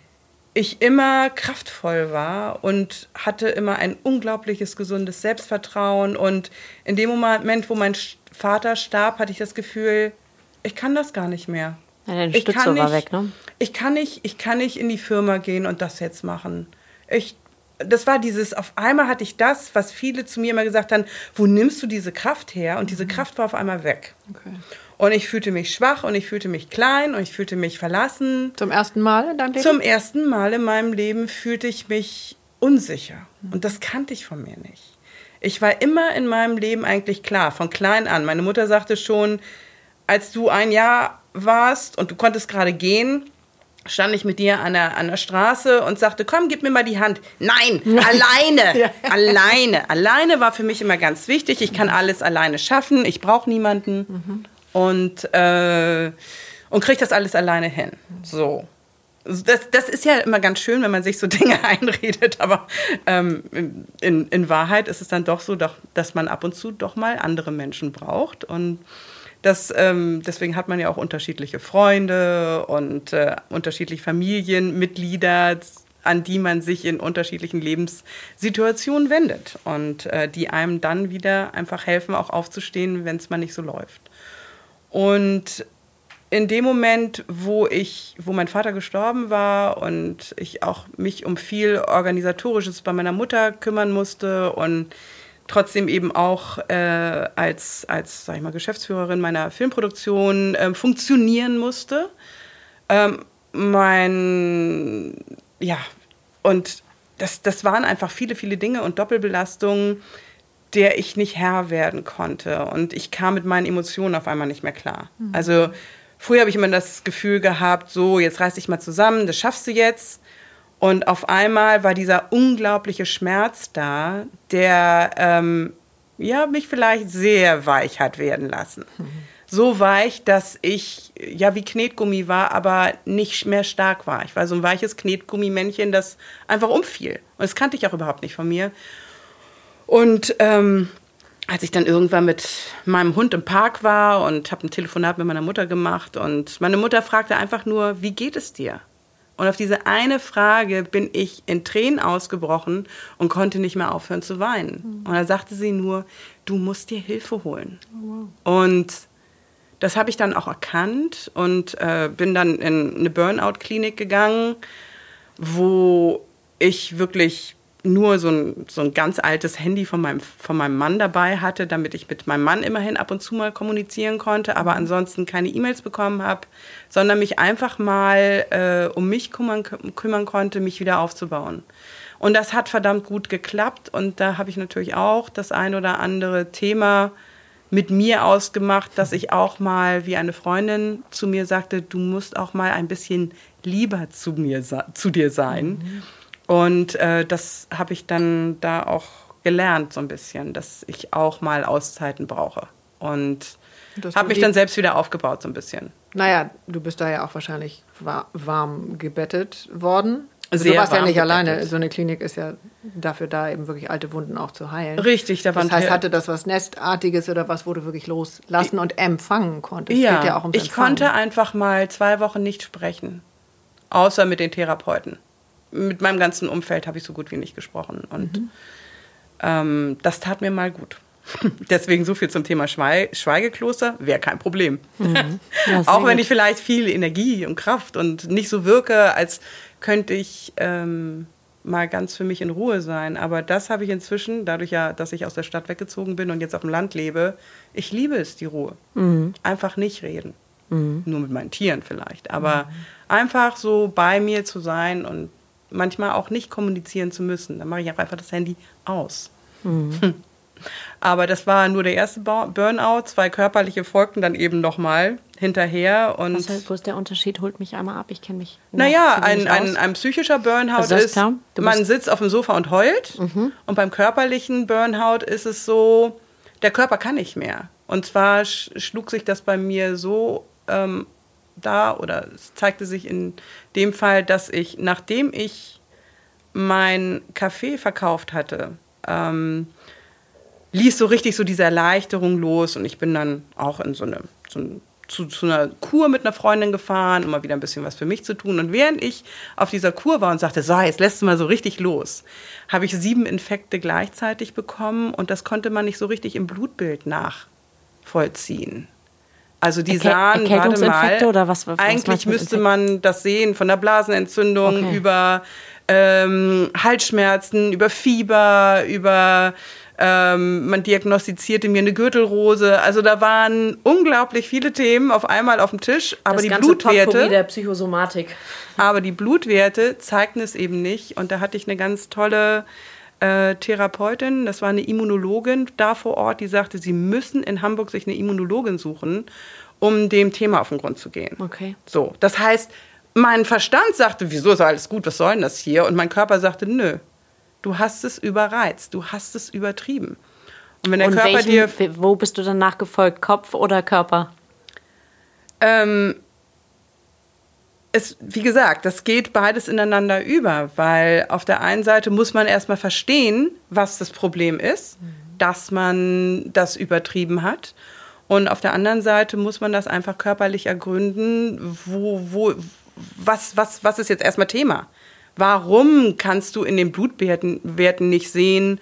ich immer kraftvoll war und hatte immer ein unglaubliches gesundes Selbstvertrauen. Und in dem Moment, wo mein Vater starb, hatte ich das Gefühl, ich kann das gar nicht mehr. Ja, deine ich kann nicht, war weg, ne? Ich kann nicht, ich kann nicht in die Firma gehen und das jetzt machen. Ich, das war dieses, auf einmal hatte ich das, was viele zu mir immer gesagt haben, wo nimmst du diese Kraft her? Und diese mhm. Kraft war auf einmal weg. Okay. Und ich fühlte mich schwach und ich fühlte mich klein und ich fühlte mich verlassen. Zum ersten Mal in deinem Leben? Zum ersten Mal in meinem Leben fühlte ich mich unsicher. Und das kannte ich von mir nicht. Ich war immer in meinem Leben eigentlich klar, von klein an. Meine Mutter sagte schon, als du ein Jahr warst und du konntest gerade gehen, stand ich mit dir an der, an der Straße und sagte, komm, gib mir mal die Hand. Nein, *laughs* alleine, ja. alleine. Alleine war für mich immer ganz wichtig. Ich kann alles alleine schaffen. Ich brauche niemanden. Mhm und, äh, und kriegt das alles alleine hin. So. Das, das ist ja immer ganz schön, wenn man sich so Dinge *laughs* einredet, aber ähm, in, in Wahrheit ist es dann doch so, doch, dass man ab und zu doch mal andere Menschen braucht. Und das, ähm, deswegen hat man ja auch unterschiedliche Freunde und äh, unterschiedliche Familienmitglieder, an die man sich in unterschiedlichen Lebenssituationen wendet und äh, die einem dann wieder einfach helfen, auch aufzustehen, wenn es mal nicht so läuft. Und in dem Moment, wo ich, wo mein Vater gestorben war und ich auch mich um viel Organisatorisches bei meiner Mutter kümmern musste und trotzdem eben auch äh, als, als sag ich mal, Geschäftsführerin meiner Filmproduktion äh, funktionieren musste. Ähm, mein, ja, und das, das waren einfach viele, viele Dinge und Doppelbelastungen, der ich nicht Herr werden konnte. Und ich kam mit meinen Emotionen auf einmal nicht mehr klar. Mhm. Also früher habe ich immer das Gefühl gehabt, so, jetzt reiß dich mal zusammen, das schaffst du jetzt. Und auf einmal war dieser unglaubliche Schmerz da, der ähm, ja, mich vielleicht sehr weich hat werden lassen. Mhm. So weich, dass ich ja wie Knetgummi war, aber nicht mehr stark war. Ich war so ein weiches Knetgummimännchen, das einfach umfiel. Und das kannte ich auch überhaupt nicht von mir. Und ähm, als ich dann irgendwann mit meinem Hund im Park war und habe ein Telefonat mit meiner Mutter gemacht und meine Mutter fragte einfach nur, wie geht es dir? Und auf diese eine Frage bin ich in Tränen ausgebrochen und konnte nicht mehr aufhören zu weinen. Und da sagte sie nur, du musst dir Hilfe holen. Oh, wow. Und das habe ich dann auch erkannt und äh, bin dann in eine Burnout-Klinik gegangen, wo ich wirklich nur so ein, so ein ganz altes Handy von meinem, von meinem Mann dabei hatte, damit ich mit meinem Mann immerhin ab und zu mal kommunizieren konnte, aber ansonsten keine E-Mails bekommen habe, sondern mich einfach mal äh, um mich kümmern, kümmern konnte, mich wieder aufzubauen. Und das hat verdammt gut geklappt und da habe ich natürlich auch das ein oder andere Thema mit mir ausgemacht, dass ich auch mal, wie eine Freundin zu mir sagte, du musst auch mal ein bisschen lieber zu mir zu dir sein. Mhm. Und äh, das habe ich dann da auch gelernt so ein bisschen, dass ich auch mal Auszeiten brauche. Und habe mich dann selbst wieder aufgebaut so ein bisschen. Naja, du bist da ja auch wahrscheinlich warm gebettet worden. Also Sehr du warst ja nicht gebettet. alleine. So eine Klinik ist ja dafür da, eben wirklich alte Wunden auch zu heilen. Richtig, da waren Das heißt, hatte das was Nestartiges oder was, wo du wirklich loslassen und empfangen konntest? Ja, ja ich Empfangen. konnte einfach mal zwei Wochen nicht sprechen. Außer mit den Therapeuten. Mit meinem ganzen Umfeld habe ich so gut wie nicht gesprochen. Und mhm. ähm, das tat mir mal gut. *laughs* Deswegen so viel zum Thema Schweig Schweigekloster wäre kein Problem. Mhm. *laughs* Ja, Auch wenn ich vielleicht viel Energie und Kraft und nicht so wirke, als könnte ich ähm, mal ganz für mich in Ruhe sein. Aber das habe ich inzwischen, dadurch ja, dass ich aus der Stadt weggezogen bin und jetzt auf dem Land lebe, ich liebe es, die Ruhe. Mhm. Einfach nicht reden. Mhm. Nur mit meinen Tieren vielleicht. Aber mhm. einfach so bei mir zu sein und manchmal auch nicht kommunizieren zu müssen. Dann mache ich auch einfach das Handy aus. Mhm. Aber das war nur der erste Burnout. Zwei körperliche folgten dann eben nochmal hinterher. Und Was, wo ist der Unterschied? Holt mich einmal ab, ich kenne mich. Naja, ein, ein, ein, psychischer Burnout also ist, man sitzt auf dem Sofa und heult. Mhm. Und beim körperlichen Burnout ist es so, der Körper kann nicht mehr. Und zwar schlug sich das bei mir so ähm, da, oder es zeigte sich in dem Fall, dass ich, nachdem ich mein Kaffee verkauft hatte, ähm, ließ so richtig so diese Erleichterung los und ich bin dann auch in so eine, so ein, zu, zu, einer Kur mit einer Freundin gefahren, um mal wieder ein bisschen was für mich zu tun. Und während ich auf dieser Kur war und sagte, so, jetzt lässt du mal so richtig los, habe ich sieben Infekte gleichzeitig bekommen und das konnte man nicht so richtig im Blutbild nachvollziehen. Also die Erke sahen, warte mal, oder was, was eigentlich müsste man das sehen, von der Blasenentzündung okay. über ähm, Halsschmerzen, über Fieber, über ähm, man diagnostizierte mir eine Gürtelrose. Also da waren unglaublich viele Themen auf einmal auf dem Tisch, aber das die Blutwerte der Psychosomatik. Aber die Blutwerte zeigten es eben nicht und da hatte ich eine ganz tolle äh, Therapeutin, das war eine Immunologin da vor Ort, die sagte, sie müssen in Hamburg sich eine Immunologin suchen, um dem Thema auf den Grund zu gehen. Okay. So, das heißt, mein Verstand sagte, wieso ist alles gut, was soll denn das hier? Und mein Körper sagte, nö, Du hast es überreizt, du hast es übertrieben. Und wenn der Und Körper welchen, dir. Wo bist du dann nachgefolgt? Kopf oder Körper? Ähm, es, wie gesagt, das geht beides ineinander über, weil auf der einen Seite muss man erstmal verstehen, was das Problem ist, dass man das übertrieben hat. Und auf der anderen Seite muss man das einfach körperlich ergründen, wo, wo, was, was, was ist jetzt erstmal Thema? Warum kannst du in den Blutwerten Werten nicht sehen,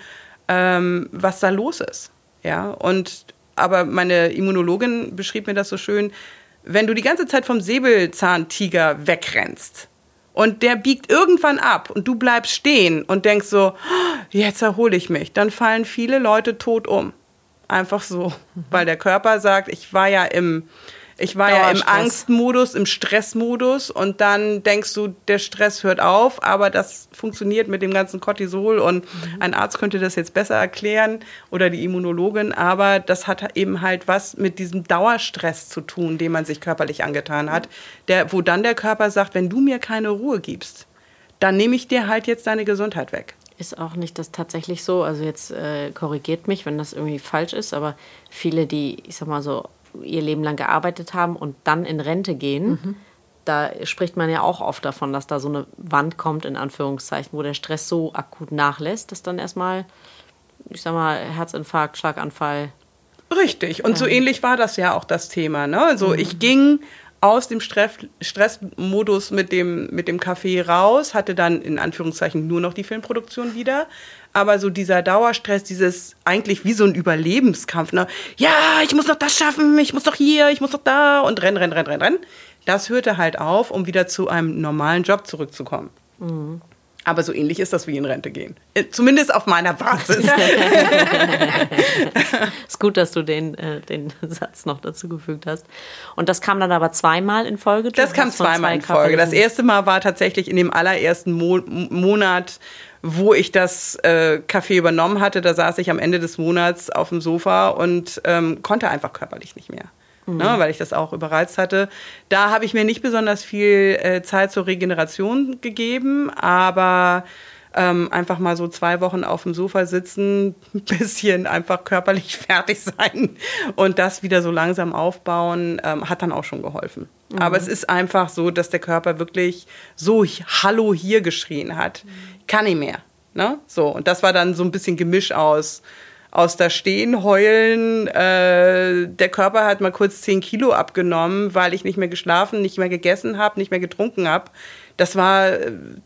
ähm, was da los ist? Ja, und aber meine Immunologin beschrieb mir das so schön, wenn du die ganze Zeit vom Säbelzahntiger wegrennst und der biegt irgendwann ab und du bleibst stehen und denkst so, jetzt erhole ich mich, dann fallen viele Leute tot um. Einfach so, mhm. weil der Körper sagt, ich war ja im ich war ja im Angstmodus, im Stressmodus und dann denkst du, der Stress hört auf, aber das funktioniert mit dem ganzen Cortisol und mhm. ein Arzt könnte das jetzt besser erklären oder die Immunologin, aber das hat eben halt was mit diesem Dauerstress zu tun, den man sich körperlich angetan hat, der, wo dann der Körper sagt, wenn du mir keine Ruhe gibst, dann nehme ich dir halt jetzt deine Gesundheit weg. Ist auch nicht das tatsächlich so. Also jetzt äh, korrigiert mich, wenn das irgendwie falsch ist, aber viele, die, ich sag mal so, ihr Leben lang gearbeitet haben und dann in Rente gehen, mhm. da spricht man ja auch oft davon, dass da so eine Wand kommt, in Anführungszeichen, wo der Stress so akut nachlässt, dass dann erstmal, ich sag mal, Herzinfarkt, Schlaganfall. Richtig. Und ähm, so ähnlich war das ja auch das Thema. Ne? Also mhm. ich ging aus dem Stress, Stressmodus mit dem, mit dem Kaffee raus, hatte dann in Anführungszeichen nur noch die Filmproduktion wieder, aber so dieser Dauerstress, dieses eigentlich wie so ein Überlebenskampf, ne? Ja, ich muss noch das schaffen, ich muss doch hier, ich muss doch da und renn, renn, renn, renn, renn. Das hörte halt auf, um wieder zu einem normalen Job zurückzukommen. Mhm. Aber so ähnlich ist das wie in Rente gehen. Äh, zumindest auf meiner Basis. *laughs* *laughs* ist gut, dass du den, äh, den Satz noch dazu gefügt hast. Und das kam dann aber zweimal in Folge? Das kam zweimal zwei in Folge. Das erste Mal war tatsächlich in dem allerersten Mo Monat, wo ich das äh, Café übernommen hatte. Da saß ich am Ende des Monats auf dem Sofa und ähm, konnte einfach körperlich nicht mehr mhm. ne, weil ich das auch überreizt hatte. Da habe ich mir nicht besonders viel äh, Zeit zur Regeneration gegeben, aber ähm, einfach mal so zwei Wochen auf dem Sofa sitzen, ein bisschen einfach körperlich *laughs* fertig sein und das wieder so langsam aufbauen, ähm, hat dann auch schon geholfen. Mhm. Aber es ist einfach so, dass der Körper wirklich so Hallo hier geschrien hat. Mhm. Kann nicht mehr. Ne? So, und das war dann so ein bisschen Gemisch aus aus da stehen, heulen. Äh, der Körper hat mal kurz 10 Kilo abgenommen, weil ich nicht mehr geschlafen, nicht mehr gegessen habe, nicht mehr getrunken habe. Das war,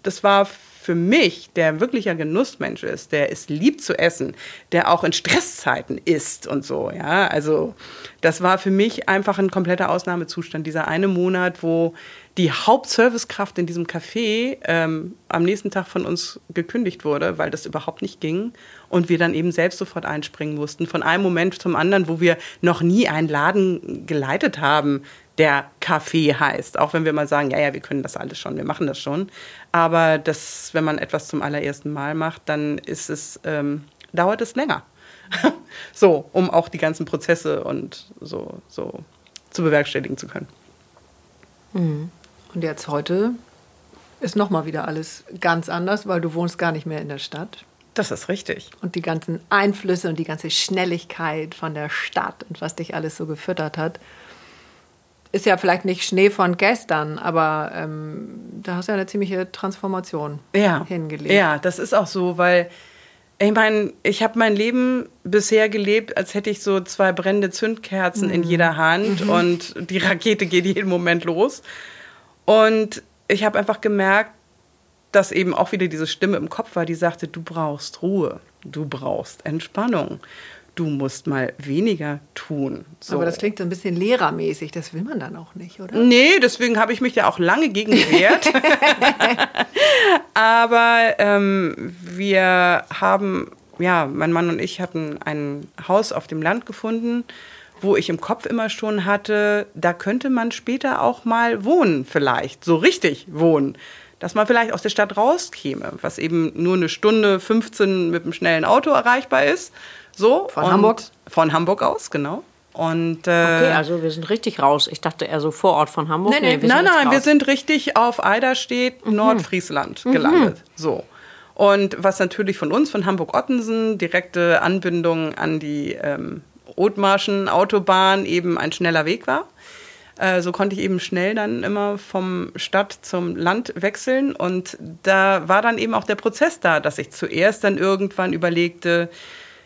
das war für mich, der wirklich ein Genussmensch ist, der es liebt zu essen, der auch in Stresszeiten isst und so, ja. Also, das war für mich einfach ein kompletter Ausnahmezustand. Dieser eine Monat, wo die Hauptservicekraft in diesem Café ähm, am nächsten Tag von uns gekündigt wurde, weil das überhaupt nicht ging und wir dann eben selbst sofort einspringen mussten. Von einem Moment zum anderen, wo wir noch nie einen Laden geleitet haben, der Café heißt. Auch wenn wir mal sagen, ja, ja, wir können das alles schon, wir machen das schon. Aber das, wenn man etwas zum allerersten Mal macht, dann ist es, ähm, dauert es länger. *laughs* so, um auch die ganzen Prozesse und so, so zu bewerkstelligen zu können. Mhm. Und jetzt heute ist nochmal wieder alles ganz anders, weil du wohnst gar nicht mehr in der Stadt. Das ist richtig. Und die ganzen Einflüsse und die ganze Schnelligkeit von der Stadt und was dich alles so gefüttert hat, ist ja vielleicht nicht Schnee von gestern, aber ähm, da hast du ja eine ziemliche Transformation ja. hingelegt. Ja, das ist auch so, weil ich meine, ich habe mein Leben bisher gelebt, als hätte ich so zwei brennende Zündkerzen mhm. in jeder Hand mhm. und die Rakete geht jeden Moment los. Und ich habe einfach gemerkt, dass eben auch wieder diese Stimme im Kopf war, die sagte, du brauchst Ruhe, du brauchst Entspannung, du musst mal weniger tun. So. Aber das klingt so ein bisschen lehrermäßig, das will man dann auch nicht, oder? Nee, deswegen habe ich mich ja auch lange gegen gewehrt. *laughs* Aber ähm, wir haben, ja, mein Mann und ich hatten ein Haus auf dem Land gefunden, wo ich im Kopf immer schon hatte, da könnte man später auch mal wohnen, vielleicht, so richtig wohnen dass man vielleicht aus der Stadt rauskäme, was eben nur eine Stunde 15 mit einem schnellen Auto erreichbar ist. So, von Hamburg? Von Hamburg aus, genau. Und, äh, okay, also wir sind richtig raus. Ich dachte eher so vor Ort von Hamburg. Nee, nee, nein, nein, wir sind richtig auf Eiderstedt, mhm. Nordfriesland mhm. gelandet. Mhm. So. Und was natürlich von uns, von Hamburg-Ottensen, direkte Anbindung an die ähm, Othmarschen Autobahn eben ein schneller Weg war. Äh, so konnte ich eben schnell dann immer vom Stadt zum Land wechseln. Und da war dann eben auch der Prozess da, dass ich zuerst dann irgendwann überlegte,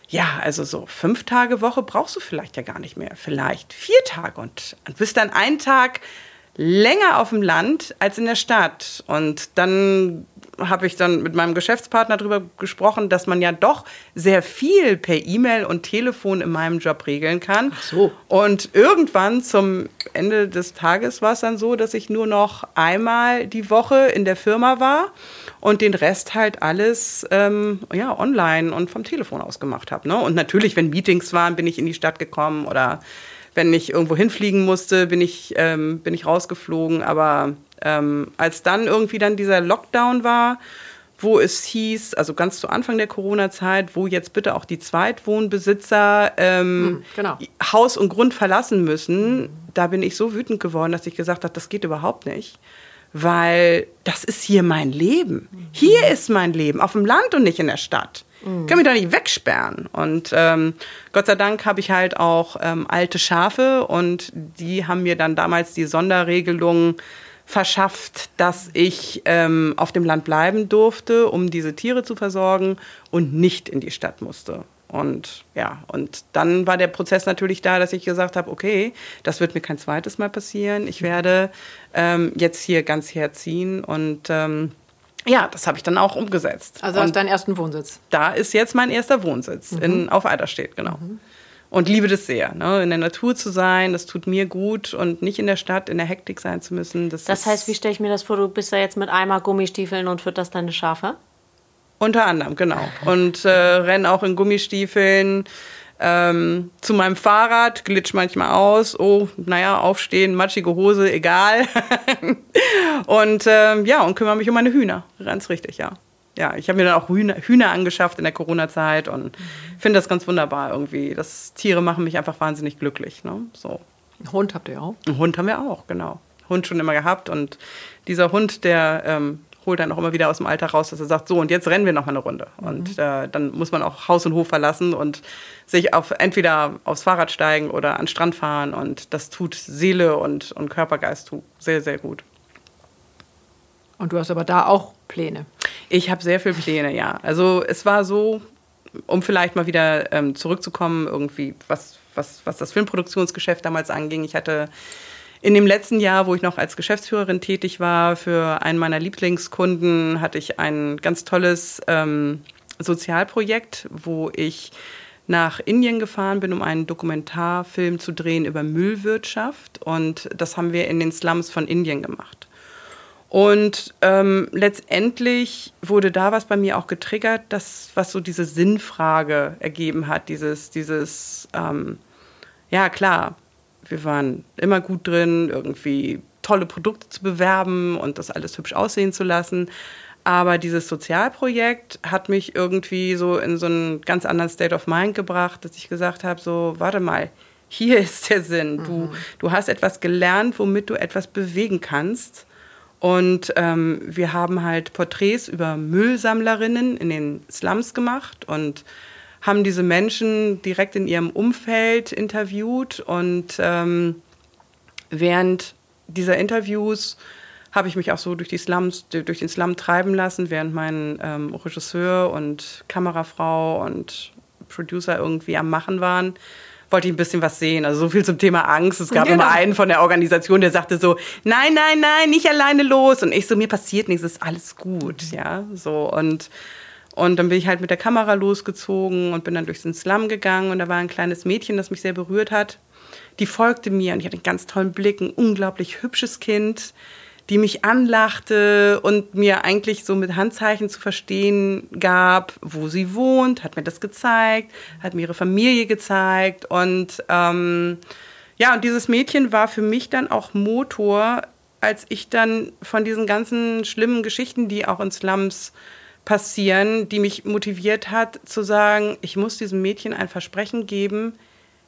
ja, also so fünf Tage Woche brauchst du vielleicht ja gar nicht mehr. Vielleicht vier Tage und bist dann einen Tag länger auf dem Land als in der Stadt. Und dann habe ich dann mit meinem Geschäftspartner darüber gesprochen, dass man ja doch sehr viel per E-Mail und Telefon in meinem Job regeln kann. Ach so. Und irgendwann zum Ende des Tages war es dann so, dass ich nur noch einmal die Woche in der Firma war und den Rest halt alles ähm, ja, online und vom Telefon aus gemacht habe. Ne? Und natürlich, wenn Meetings waren, bin ich in die Stadt gekommen oder wenn ich irgendwo hinfliegen musste, bin ich, ähm, bin ich rausgeflogen. Aber ähm, als dann irgendwie dann dieser Lockdown war, wo es hieß, also ganz zu Anfang der Corona-Zeit, wo jetzt bitte auch die Zweitwohnbesitzer ähm, mhm, genau. Haus und Grund verlassen müssen, da bin ich so wütend geworden, dass ich gesagt habe, das geht überhaupt nicht. Weil das ist hier mein Leben. Hier mhm. ist mein Leben, auf dem Land und nicht in der Stadt. Mhm. Können mich doch nicht wegsperren. Und ähm, Gott sei Dank habe ich halt auch ähm, alte Schafe und die haben mir dann damals die Sonderregelung verschafft, dass ich ähm, auf dem Land bleiben durfte, um diese Tiere zu versorgen und nicht in die Stadt musste. Und ja, und dann war der Prozess natürlich da, dass ich gesagt habe, okay, das wird mir kein zweites Mal passieren. Ich werde ähm, jetzt hier ganz herziehen und ähm, ja, das habe ich dann auch umgesetzt. Also hast deinen ersten Wohnsitz? Da ist jetzt mein erster Wohnsitz mhm. in, auf Eiderstedt, genau. Mhm. Und liebe das sehr. Ne? In der Natur zu sein, das tut mir gut und nicht in der Stadt, in der Hektik sein zu müssen. Das, das heißt, wie stelle ich mir das vor? Du bist da jetzt mit Eimer Gummistiefeln und fütterst deine Schafe? Unter anderem, genau. Und äh, renne auch in Gummistiefeln ähm, zu meinem Fahrrad, glitsch manchmal aus. Oh, naja, aufstehen, matschige Hose, egal. *laughs* und ähm, ja, und kümmere mich um meine Hühner. Ganz richtig, ja ja, ich habe mir dann auch Hühner, Hühner angeschafft in der Corona-Zeit und finde das ganz wunderbar irgendwie. Das Tiere machen mich einfach wahnsinnig glücklich. Ne? So. Einen Hund habt ihr auch? Einen Hund haben wir auch, genau. Hund schon immer gehabt und dieser Hund, der ähm, holt dann auch immer wieder aus dem Alter raus, dass er sagt, so und jetzt rennen wir noch mal eine Runde. Mhm. Und äh, dann muss man auch Haus und Hof verlassen und sich auf entweder aufs Fahrrad steigen oder an den Strand fahren und das tut Seele und, und Körpergeist sehr, sehr gut. Und du hast aber da auch Pläne. Ich habe sehr viele Pläne, ja. Also es war so, um vielleicht mal wieder ähm, zurückzukommen, irgendwie, was, was, was das Filmproduktionsgeschäft damals anging. Ich hatte in dem letzten Jahr, wo ich noch als Geschäftsführerin tätig war, für einen meiner Lieblingskunden hatte ich ein ganz tolles ähm, Sozialprojekt, wo ich nach Indien gefahren bin, um einen Dokumentarfilm zu drehen über Müllwirtschaft. Und das haben wir in den Slums von Indien gemacht. Und ähm, letztendlich wurde da was bei mir auch getriggert, das, was so diese Sinnfrage ergeben hat, dieses, dieses, ähm, ja klar, wir waren immer gut drin, irgendwie tolle Produkte zu bewerben und das alles hübsch aussehen zu lassen. Aber dieses Sozialprojekt hat mich irgendwie so in so einen ganz anderen State of Mind gebracht, dass ich gesagt habe, so, warte mal, hier *laughs* ist der Sinn. Du, mhm. du hast etwas gelernt, womit du etwas bewegen kannst. Und ähm, wir haben halt Porträts über Müllsammlerinnen in den Slums gemacht und haben diese Menschen direkt in ihrem Umfeld interviewt. Und ähm, während dieser Interviews habe ich mich auch so durch die Slums, durch den Slum treiben lassen, während mein ähm, Regisseur und Kamerafrau und Producer irgendwie am Machen waren wollte ich ein bisschen was sehen. Also so viel zum Thema Angst. Es gab genau. immer einen von der Organisation, der sagte so, nein, nein, nein, nicht alleine los. Und ich so, mir passiert nichts, ist alles gut, ja, so und und dann bin ich halt mit der Kamera losgezogen und bin dann durch den Slum gegangen und da war ein kleines Mädchen, das mich sehr berührt hat. Die folgte mir und ich hatte einen ganz tollen Blick, ein unglaublich hübsches Kind die mich anlachte und mir eigentlich so mit Handzeichen zu verstehen gab, wo sie wohnt, hat mir das gezeigt, hat mir ihre Familie gezeigt und ähm, ja, und dieses Mädchen war für mich dann auch Motor, als ich dann von diesen ganzen schlimmen Geschichten, die auch in Slums passieren, die mich motiviert hat, zu sagen, ich muss diesem Mädchen ein Versprechen geben,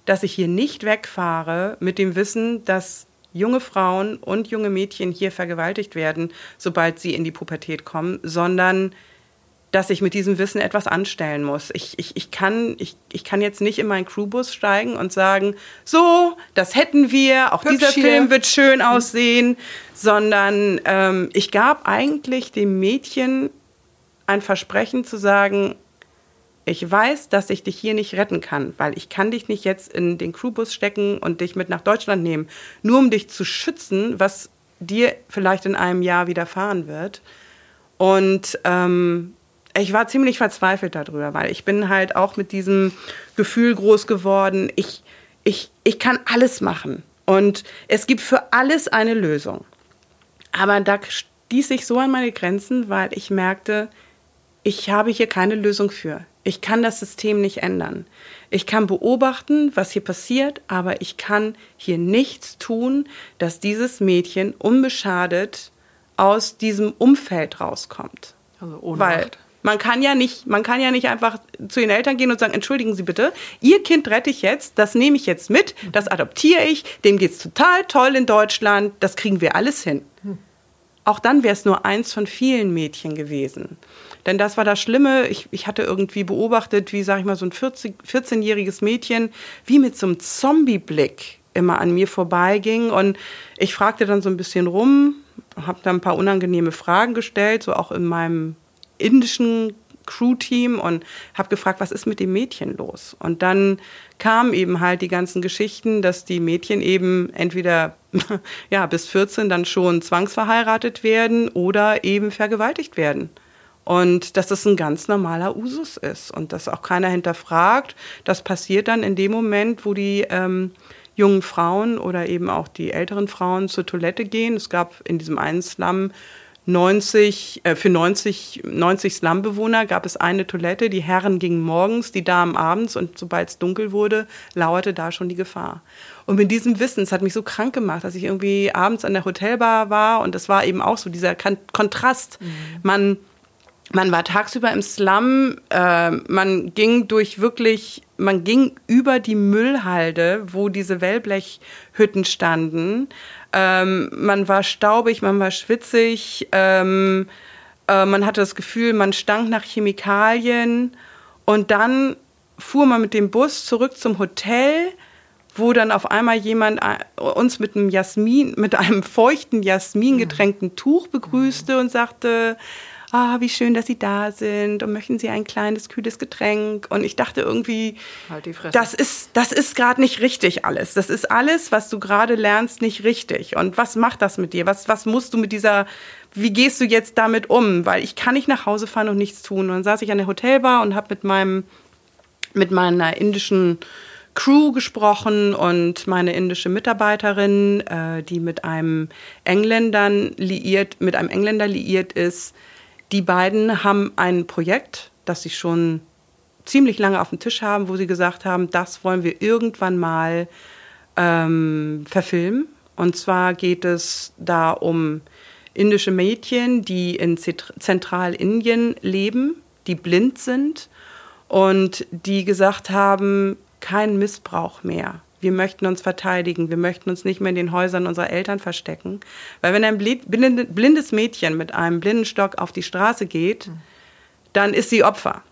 dass ich hier nicht wegfahre mit dem Wissen, dass junge Frauen und junge Mädchen hier vergewaltigt werden, sobald sie in die Pubertät kommen, sondern dass ich mit diesem Wissen etwas anstellen muss. Ich, ich, ich, kann, ich, ich kann jetzt nicht in meinen Crewbus steigen und sagen, so, das hätten wir, auch Hübsch dieser hier. Film wird schön aussehen, sondern ähm, ich gab eigentlich dem Mädchen ein Versprechen zu sagen, ich weiß, dass ich dich hier nicht retten kann, weil ich kann dich nicht jetzt in den Crewbus stecken und dich mit nach Deutschland nehmen, nur um dich zu schützen, was dir vielleicht in einem Jahr widerfahren wird. Und ähm, ich war ziemlich verzweifelt darüber, weil ich bin halt auch mit diesem Gefühl groß geworden, ich, ich, ich kann alles machen und es gibt für alles eine Lösung. Aber da stieß ich so an meine Grenzen, weil ich merkte, ich habe hier keine Lösung für. Ich kann das System nicht ändern. Ich kann beobachten, was hier passiert, aber ich kann hier nichts tun, dass dieses Mädchen unbeschadet aus diesem Umfeld rauskommt. Also ohne Weil man kann ja nicht, man kann ja nicht einfach zu den Eltern gehen und sagen, entschuldigen Sie bitte, Ihr Kind rette ich jetzt, das nehme ich jetzt mit, das adoptiere ich, dem geht es total toll in Deutschland, das kriegen wir alles hin. Hm. Auch dann wäre es nur eins von vielen Mädchen gewesen. Denn das war das Schlimme. Ich, ich hatte irgendwie beobachtet, wie, sag ich mal, so ein 14-jähriges Mädchen wie mit so einem Zombie-Blick immer an mir vorbeiging. Und ich fragte dann so ein bisschen rum, habe dann ein paar unangenehme Fragen gestellt, so auch in meinem indischen Crew-Team und habe gefragt, was ist mit dem Mädchen los? Und dann kamen eben halt die ganzen Geschichten, dass die Mädchen eben entweder *laughs* ja, bis 14 dann schon zwangsverheiratet werden oder eben vergewaltigt werden. Und dass das ein ganz normaler Usus ist und dass auch keiner hinterfragt. Das passiert dann in dem Moment, wo die ähm, jungen Frauen oder eben auch die älteren Frauen zur Toilette gehen. Es gab in diesem einen Slum 90, äh, für 90, 90 Slumbewohner gab es eine Toilette. Die Herren gingen morgens, die Damen abends und sobald es dunkel wurde, lauerte da schon die Gefahr. Und mit diesem Wissen, es hat mich so krank gemacht, dass ich irgendwie abends an der Hotelbar war und das war eben auch so dieser Kontrast. Mhm. Man man war tagsüber im Slum, äh, man ging durch wirklich, man ging über die Müllhalde, wo diese Wellblechhütten standen. Ähm, man war staubig, man war schwitzig, ähm, äh, man hatte das Gefühl, man stank nach Chemikalien. Und dann fuhr man mit dem Bus zurück zum Hotel, wo dann auf einmal jemand äh, uns mit einem Jasmin, mit einem feuchten Jasmin getränkten Tuch begrüßte und sagte, ah, wie schön, dass Sie da sind und möchten Sie ein kleines, kühles Getränk? Und ich dachte irgendwie, halt das ist, das ist gerade nicht richtig alles. Das ist alles, was du gerade lernst, nicht richtig. Und was macht das mit dir? Was, was musst du mit dieser, wie gehst du jetzt damit um? Weil ich kann nicht nach Hause fahren und nichts tun. Und dann saß ich an der Hotelbar und habe mit meinem, mit meiner indischen Crew gesprochen und meine indische Mitarbeiterin, äh, die mit einem Engländern liiert, mit einem Engländer liiert ist, die beiden haben ein Projekt, das sie schon ziemlich lange auf dem Tisch haben, wo sie gesagt haben, das wollen wir irgendwann mal ähm, verfilmen. Und zwar geht es da um indische Mädchen, die in Zentralindien leben, die blind sind und die gesagt haben, kein Missbrauch mehr wir möchten uns verteidigen, wir möchten uns nicht mehr in den Häusern unserer Eltern verstecken. Weil wenn ein blindes Mädchen mit einem Blindenstock auf die Straße geht, dann ist sie Opfer.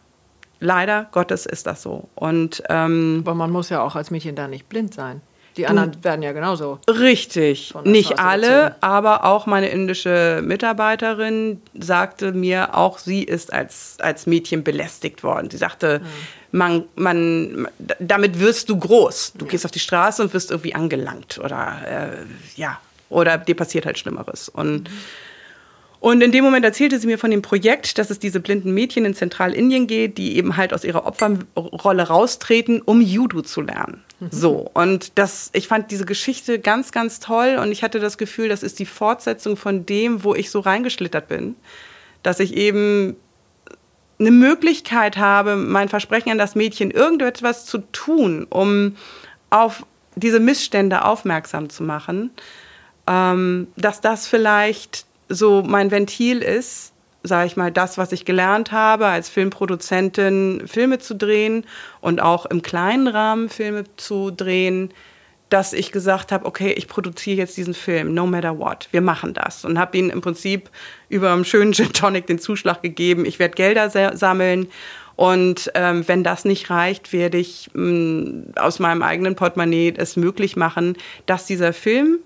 Leider Gottes ist das so. Und, ähm, Aber man muss ja auch als Mädchen da nicht blind sein. Die anderen du, werden ja genauso. Richtig. Nicht alle, aber auch meine indische Mitarbeiterin sagte mir, auch sie ist als, als Mädchen belästigt worden. Sie sagte, mhm. man, man, damit wirst du groß. Du ja. gehst auf die Straße und wirst irgendwie angelangt oder äh, ja, oder dir passiert halt Schlimmeres. Und mhm. Und in dem Moment erzählte sie mir von dem Projekt, dass es diese blinden Mädchen in Zentralindien geht, die eben halt aus ihrer Opferrolle raustreten, um Judo zu lernen. So. Und das, ich fand diese Geschichte ganz, ganz toll und ich hatte das Gefühl, das ist die Fortsetzung von dem, wo ich so reingeschlittert bin. Dass ich eben eine Möglichkeit habe, mein Versprechen an das Mädchen irgendetwas zu tun, um auf diese Missstände aufmerksam zu machen, ähm, dass das vielleicht so mein Ventil ist, sage ich mal, das, was ich gelernt habe, als Filmproduzentin Filme zu drehen und auch im kleinen Rahmen Filme zu drehen, dass ich gesagt habe, okay, ich produziere jetzt diesen Film, no matter what, wir machen das. Und habe ihnen im Prinzip über einen schönen Gin Tonic den Zuschlag gegeben, ich werde Gelder sammeln. Und ähm, wenn das nicht reicht, werde ich mh, mm, aus meinem eigenen Portemonnaie es möglich machen, dass dieser Film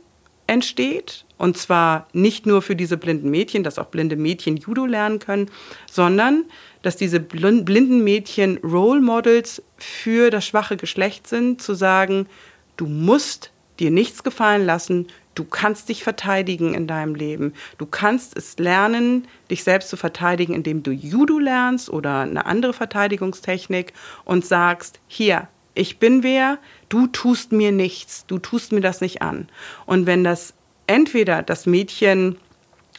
entsteht. Und zwar nicht nur für diese blinden Mädchen, dass auch blinde Mädchen Judo lernen können, sondern dass diese blinden Mädchen Role Models für das schwache Geschlecht sind, zu sagen, du musst dir nichts gefallen lassen, du kannst dich verteidigen in deinem Leben. Du kannst es lernen, dich selbst zu verteidigen, indem du Judo lernst oder eine andere Verteidigungstechnik und sagst, hier, ich bin wer, du tust mir nichts, du tust mir das nicht an. Und wenn das entweder das Mädchen,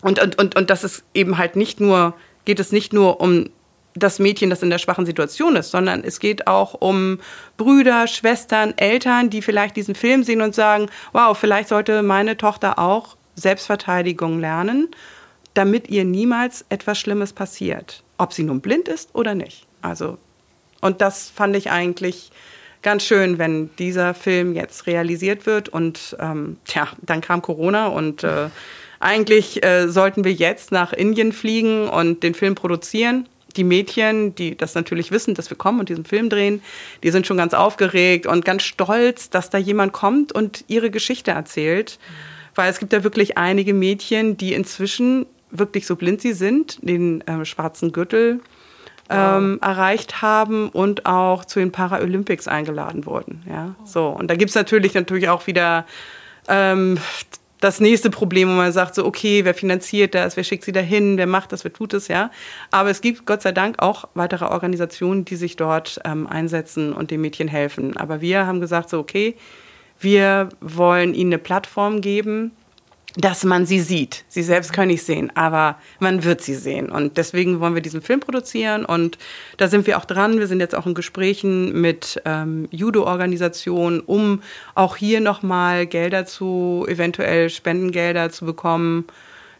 und, und, und, und das ist eben halt nicht nur, geht es nicht nur um das Mädchen, das in der schwachen Situation ist, sondern es geht auch um Brüder, Schwestern, Eltern, die vielleicht diesen Film sehen und sagen, wow, vielleicht sollte meine Tochter auch Selbstverteidigung lernen, damit ihr niemals etwas Schlimmes passiert, ob sie nun blind ist oder nicht. Also und das fand ich eigentlich ganz schön, wenn dieser Film jetzt realisiert wird. Und ähm, tja, dann kam Corona und äh, eigentlich äh, sollten wir jetzt nach Indien fliegen und den Film produzieren. Die Mädchen, die das natürlich wissen, dass wir kommen und diesen Film drehen, die sind schon ganz aufgeregt und ganz stolz, dass da jemand kommt und ihre Geschichte erzählt. Weil es gibt ja wirklich einige Mädchen, die inzwischen wirklich so blind sie sind, den äh, schwarzen Gürtel ähm, erreicht haben und auch zu den Paralympics eingeladen wurden. Ja, so. Und da gibt es natürlich natürlich auch wieder ähm, das nächste Problem, wo man sagt, so, okay, wer finanziert das, wer schickt sie dahin, wer macht das, wer tut es, ja. Aber es gibt Gott sei Dank auch weitere Organisationen, die sich dort ähm, einsetzen und den Mädchen helfen. Aber wir haben gesagt, so, okay, wir wollen ihnen eine Plattform geben, dass man sie sieht. Sie selbst können nicht sehen, aber man wird sie sehen. Und deswegen wollen wir diesen Film produzieren und da sind wir auch dran. Wir sind jetzt auch in Gesprächen mit ähm, Judo-Organisationen, um auch hier nochmal Gelder zu, eventuell Spendengelder zu bekommen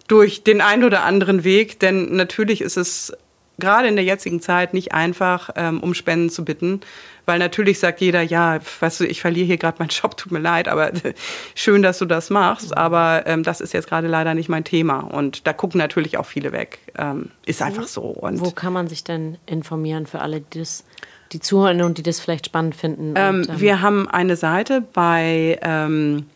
durch den einen oder anderen Weg. Denn natürlich ist es gerade in der jetzigen Zeit nicht einfach, ähm, um Spenden zu bitten. Weil natürlich sagt jeder, ja, weißt du, ich verliere hier gerade meinen *laughs* Job, tut mir leid, aber *laughs* schön, dass du das machst. Aber ähm, das ist jetzt gerade leider nicht mein Thema. Und da gucken natürlich auch viele weg. Ähm, ist einfach so. Und Wo kann man sich denn informieren für alle, die das die zuhören und die das vielleicht spannend finden? Ähm, und, ähm, wir haben eine Seite bei ähm,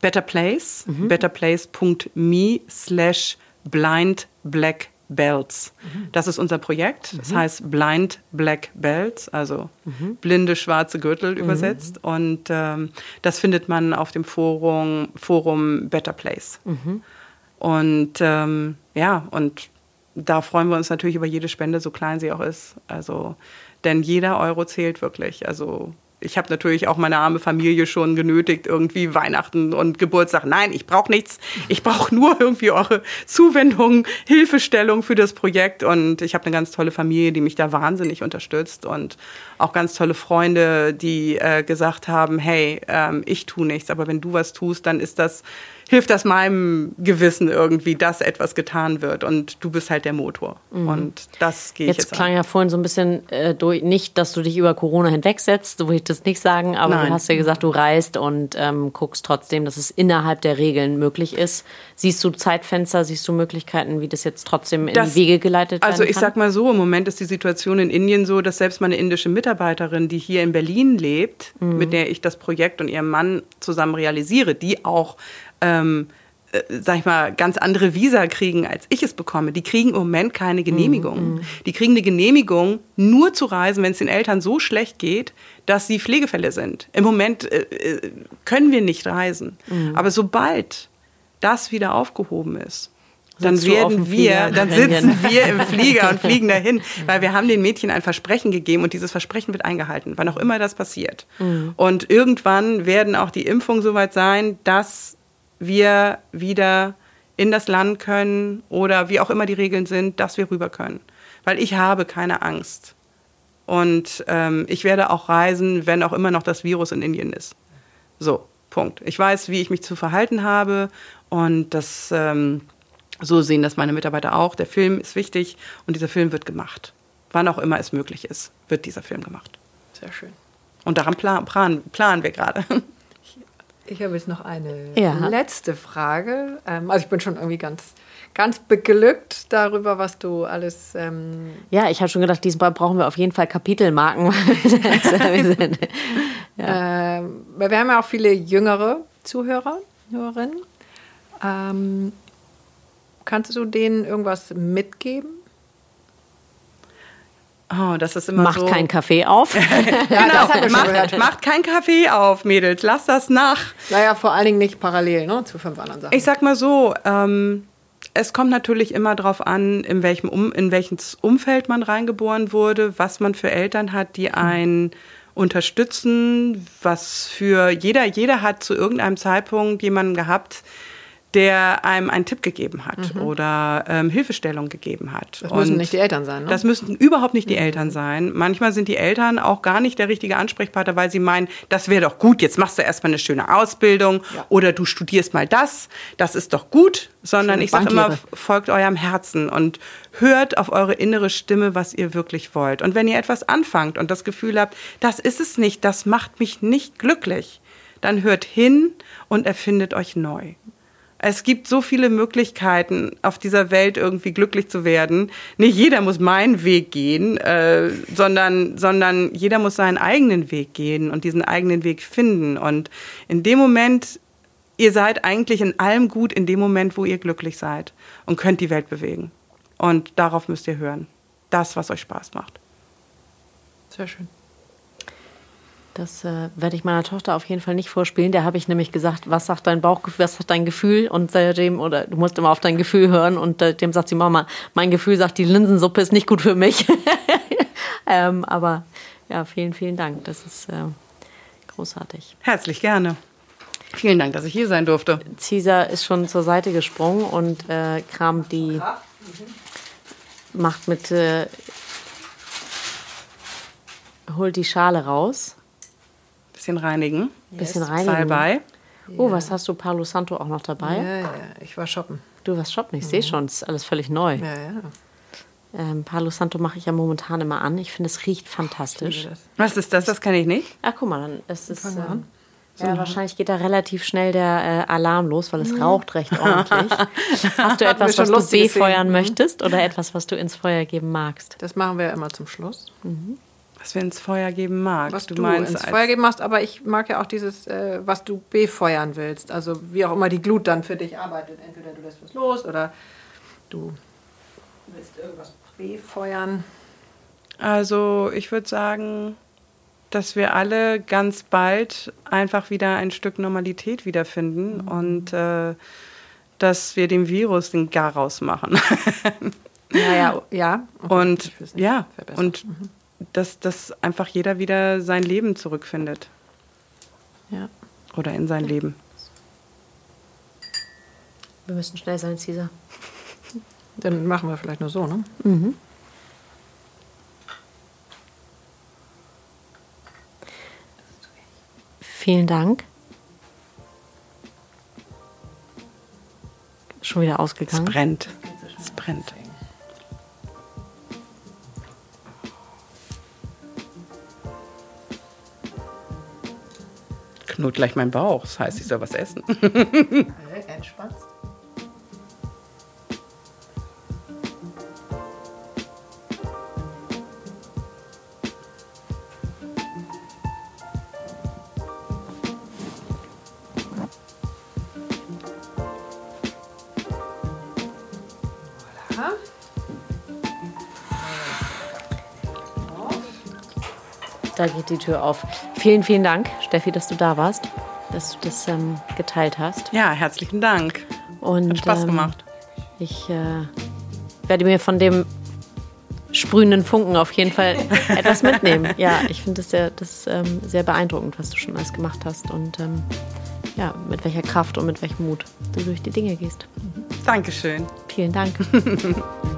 Better Place, mhm. betterplace.me slash blind black belts. Mhm. Das ist unser Projekt. Mhm. Das heißt Blind Black Belts, also mhm. blinde schwarze Gürtel mhm. übersetzt. Und ähm, das findet man auf dem Forum, Forum Better Place. Mhm. Und ähm, ja, und da freuen wir uns natürlich über jede Spende, so klein sie auch ist. Also, denn jeder Euro zählt wirklich. Also ich habe natürlich auch meine arme Familie schon genötigt, irgendwie Weihnachten und Geburtstag. Nein, ich brauche nichts. Ich brauche nur irgendwie eure Zuwendung, Hilfestellung für das Projekt. Und ich habe eine ganz tolle Familie, die mich da wahnsinnig unterstützt und auch ganz tolle Freunde, die äh, gesagt haben, hey, ähm, ich tue nichts, aber wenn du was tust, dann ist das hilft das meinem Gewissen irgendwie, dass etwas getan wird und du bist halt der Motor. Mhm. Und das gehe ich jetzt. Jetzt klang an. ja vorhin so ein bisschen äh, durch, nicht, dass du dich über Corona hinwegsetzt, so will ich das nicht sagen, aber Nein. du hast ja gesagt, du reist und ähm, guckst trotzdem, dass es innerhalb der Regeln möglich ist. Siehst du Zeitfenster, siehst du Möglichkeiten, wie das jetzt trotzdem in das, die Wege geleitet also werden Also ich sag mal so, im Moment ist die Situation in Indien so, dass selbst meine indische Mitarbeiterin, die hier in Berlin lebt, mhm. mit der ich das Projekt und ihrem Mann zusammen realisiere, die auch ähm, äh, sag ich mal, ganz andere Visa kriegen, als ich es bekomme. Die kriegen im Moment keine Genehmigung. Mm, Die kriegen eine Genehmigung, nur zu reisen, wenn es den Eltern so schlecht geht, dass sie Pflegefälle sind. Im Moment äh, äh können wir nicht reisen. Mm. Aber sobald das wieder aufgehoben ist, dann werden wir, dann sitzen *laughs* wir im Flieger und fliegen *laughs* dahin, weil wir haben den Mädchen ein Versprechen gegeben und dieses Versprechen wird eingehalten, wann auch immer das passiert. Mhm. Und irgendwann werden auch die Impfungen soweit sein, dass wir wieder in das Land können oder wie auch immer die Regeln sind, dass wir rüber können. Weil ich habe keine Angst. Und ähm, ich werde auch reisen, wenn auch immer noch das Virus in Indien ist. So, Punkt. Ich weiß, wie ich mich zu verhalten habe und das, ähm, so sehen das meine Mitarbeiter auch. Der Film ist wichtig und dieser Film wird gemacht. Wann auch immer es möglich ist, wird dieser Film gemacht. Sehr schön. Und daran plan, plan, planen wir gerade. *laughs* Ich habe jetzt noch eine ja. letzte Frage. Ähm, also ich bin schon irgendwie ganz, ganz beglückt darüber, was du alles. Ähm ja, ich habe schon gedacht, diesmal brauchen wir auf jeden Fall Kapitelmarken. *laughs* ja. ähm, wir haben ja auch viele jüngere Zuhörer, Hörerinnen. Ähm, kannst du denen irgendwas mitgeben? Oh, das ist immer Macht so. keinen Kaffee auf. *laughs* ja, genau, macht, macht keinen Kaffee auf, Mädels. Lass das nach. Naja, vor allen Dingen nicht parallel ne, zu fünf anderen Sachen. Ich sag mal so, ähm, es kommt natürlich immer darauf an, in welchem um, in welches Umfeld man reingeboren wurde, was man für Eltern hat, die einen unterstützen, was für jeder, jeder hat zu irgendeinem Zeitpunkt jemanden gehabt, der einem einen Tipp gegeben hat mhm. oder ähm, Hilfestellung gegeben hat. Das müssen und nicht die Eltern sein, ne? Das müssen überhaupt nicht die mhm. Eltern sein. Manchmal sind die Eltern auch gar nicht der richtige Ansprechpartner, weil sie meinen, das wäre doch gut, jetzt machst du erstmal eine schöne Ausbildung ja. oder du studierst mal das, das ist doch gut, sondern schöne ich sage immer, folgt eurem Herzen und hört auf eure innere Stimme, was ihr wirklich wollt. Und wenn ihr etwas anfangt und das Gefühl habt, das ist es nicht, das macht mich nicht glücklich, dann hört hin und erfindet euch neu. Es gibt so viele Möglichkeiten, auf dieser Welt irgendwie glücklich zu werden. Nicht jeder muss meinen Weg gehen, äh, sondern, sondern jeder muss seinen eigenen Weg gehen und diesen eigenen Weg finden. Und in dem Moment, ihr seid eigentlich in allem gut, in dem Moment, wo ihr glücklich seid und könnt die Welt bewegen. Und darauf müsst ihr hören. Das, was euch Spaß macht. Sehr schön. Das äh, werde ich meiner Tochter auf jeden Fall nicht vorspielen. Der habe ich nämlich gesagt, was sagt dein Bauchgefühl, was sagt dein Gefühl? Und seitdem, oder du musst immer auf dein Gefühl hören. Und dem sagt sie, Mama, mein Gefühl sagt, die Linsensuppe ist nicht gut für mich. *laughs* ähm, aber ja, vielen, vielen Dank. Das ist äh, großartig. Herzlich gerne. Vielen Dank, dass ich hier sein durfte. Caesar ist schon zur Seite gesprungen und äh, kramt die, macht mit, äh, holt die Schale raus. Bisschen reinigen. Bisschen reinigen. Salbei. Oh, was hast du? Palo Santo auch noch dabei? Ja, ja, ich war shoppen. Du warst shoppen, ich sehe schon, es ist alles völlig neu. Ja, ja. Ähm, Palo Santo mache ich ja momentan immer an. Ich finde, es riecht fantastisch. das. Was ist das? Das kenne ich nicht. Ach, guck mal, dann ist es. Fangen wir ähm, an. ja, wahrscheinlich geht da relativ schnell der äh, Alarm los, weil es raucht recht ordentlich. *laughs* Hast du etwas, schon was du befeuern Mhm. möchtest oder etwas, was du ins Feuer geben magst? Das machen wir ja immer zum Schluss. Was wir ins Feuer geben mag. Was du, ins als- Feuer geben machst, aber ich mag ja auch dieses, äh, was du befeuern willst. Also wie auch immer die Glut dann für dich arbeitet. Entweder du lässt was los oder du willst irgendwas befeuern. Also ich würde sagen, dass wir alle ganz bald einfach wieder ein Stück Normalität wiederfinden und äh, dass wir dem Virus den Garaus machen. Ja, ja, *laughs* ja. Okay, und ja, verbessern. und dass, dass einfach jeder wieder sein Leben zurückfindet Ja. oder in sein Leben. Wir müssen schnell sein, Caesar. *laughs* Dann machen wir vielleicht nur so, ne? Vielen Dank. Schon wieder Es ausgegangen. brennt. Es brennt. Knurrt gleich mein Bauch. Das heißt, ich soll was essen. Entspannt. Voilà. Da geht die Tür auf. Vielen, vielen Dank, Steffi, dass du da warst, dass du das ähm, geteilt hast. Ja, herzlichen Dank. Und, Hat Spaß ähm, gemacht. Ich äh, werde mir von dem sprühenden Funken auf jeden Fall *laughs* etwas mitnehmen. Ja, ich finde das, sehr, das ähm, sehr beeindruckend, was du schon alles gemacht hast und ähm, ja, mit welcher Kraft und mit welchem Mut du durch die Dinge gehst. Dankeschön. Vielen Dank. *laughs*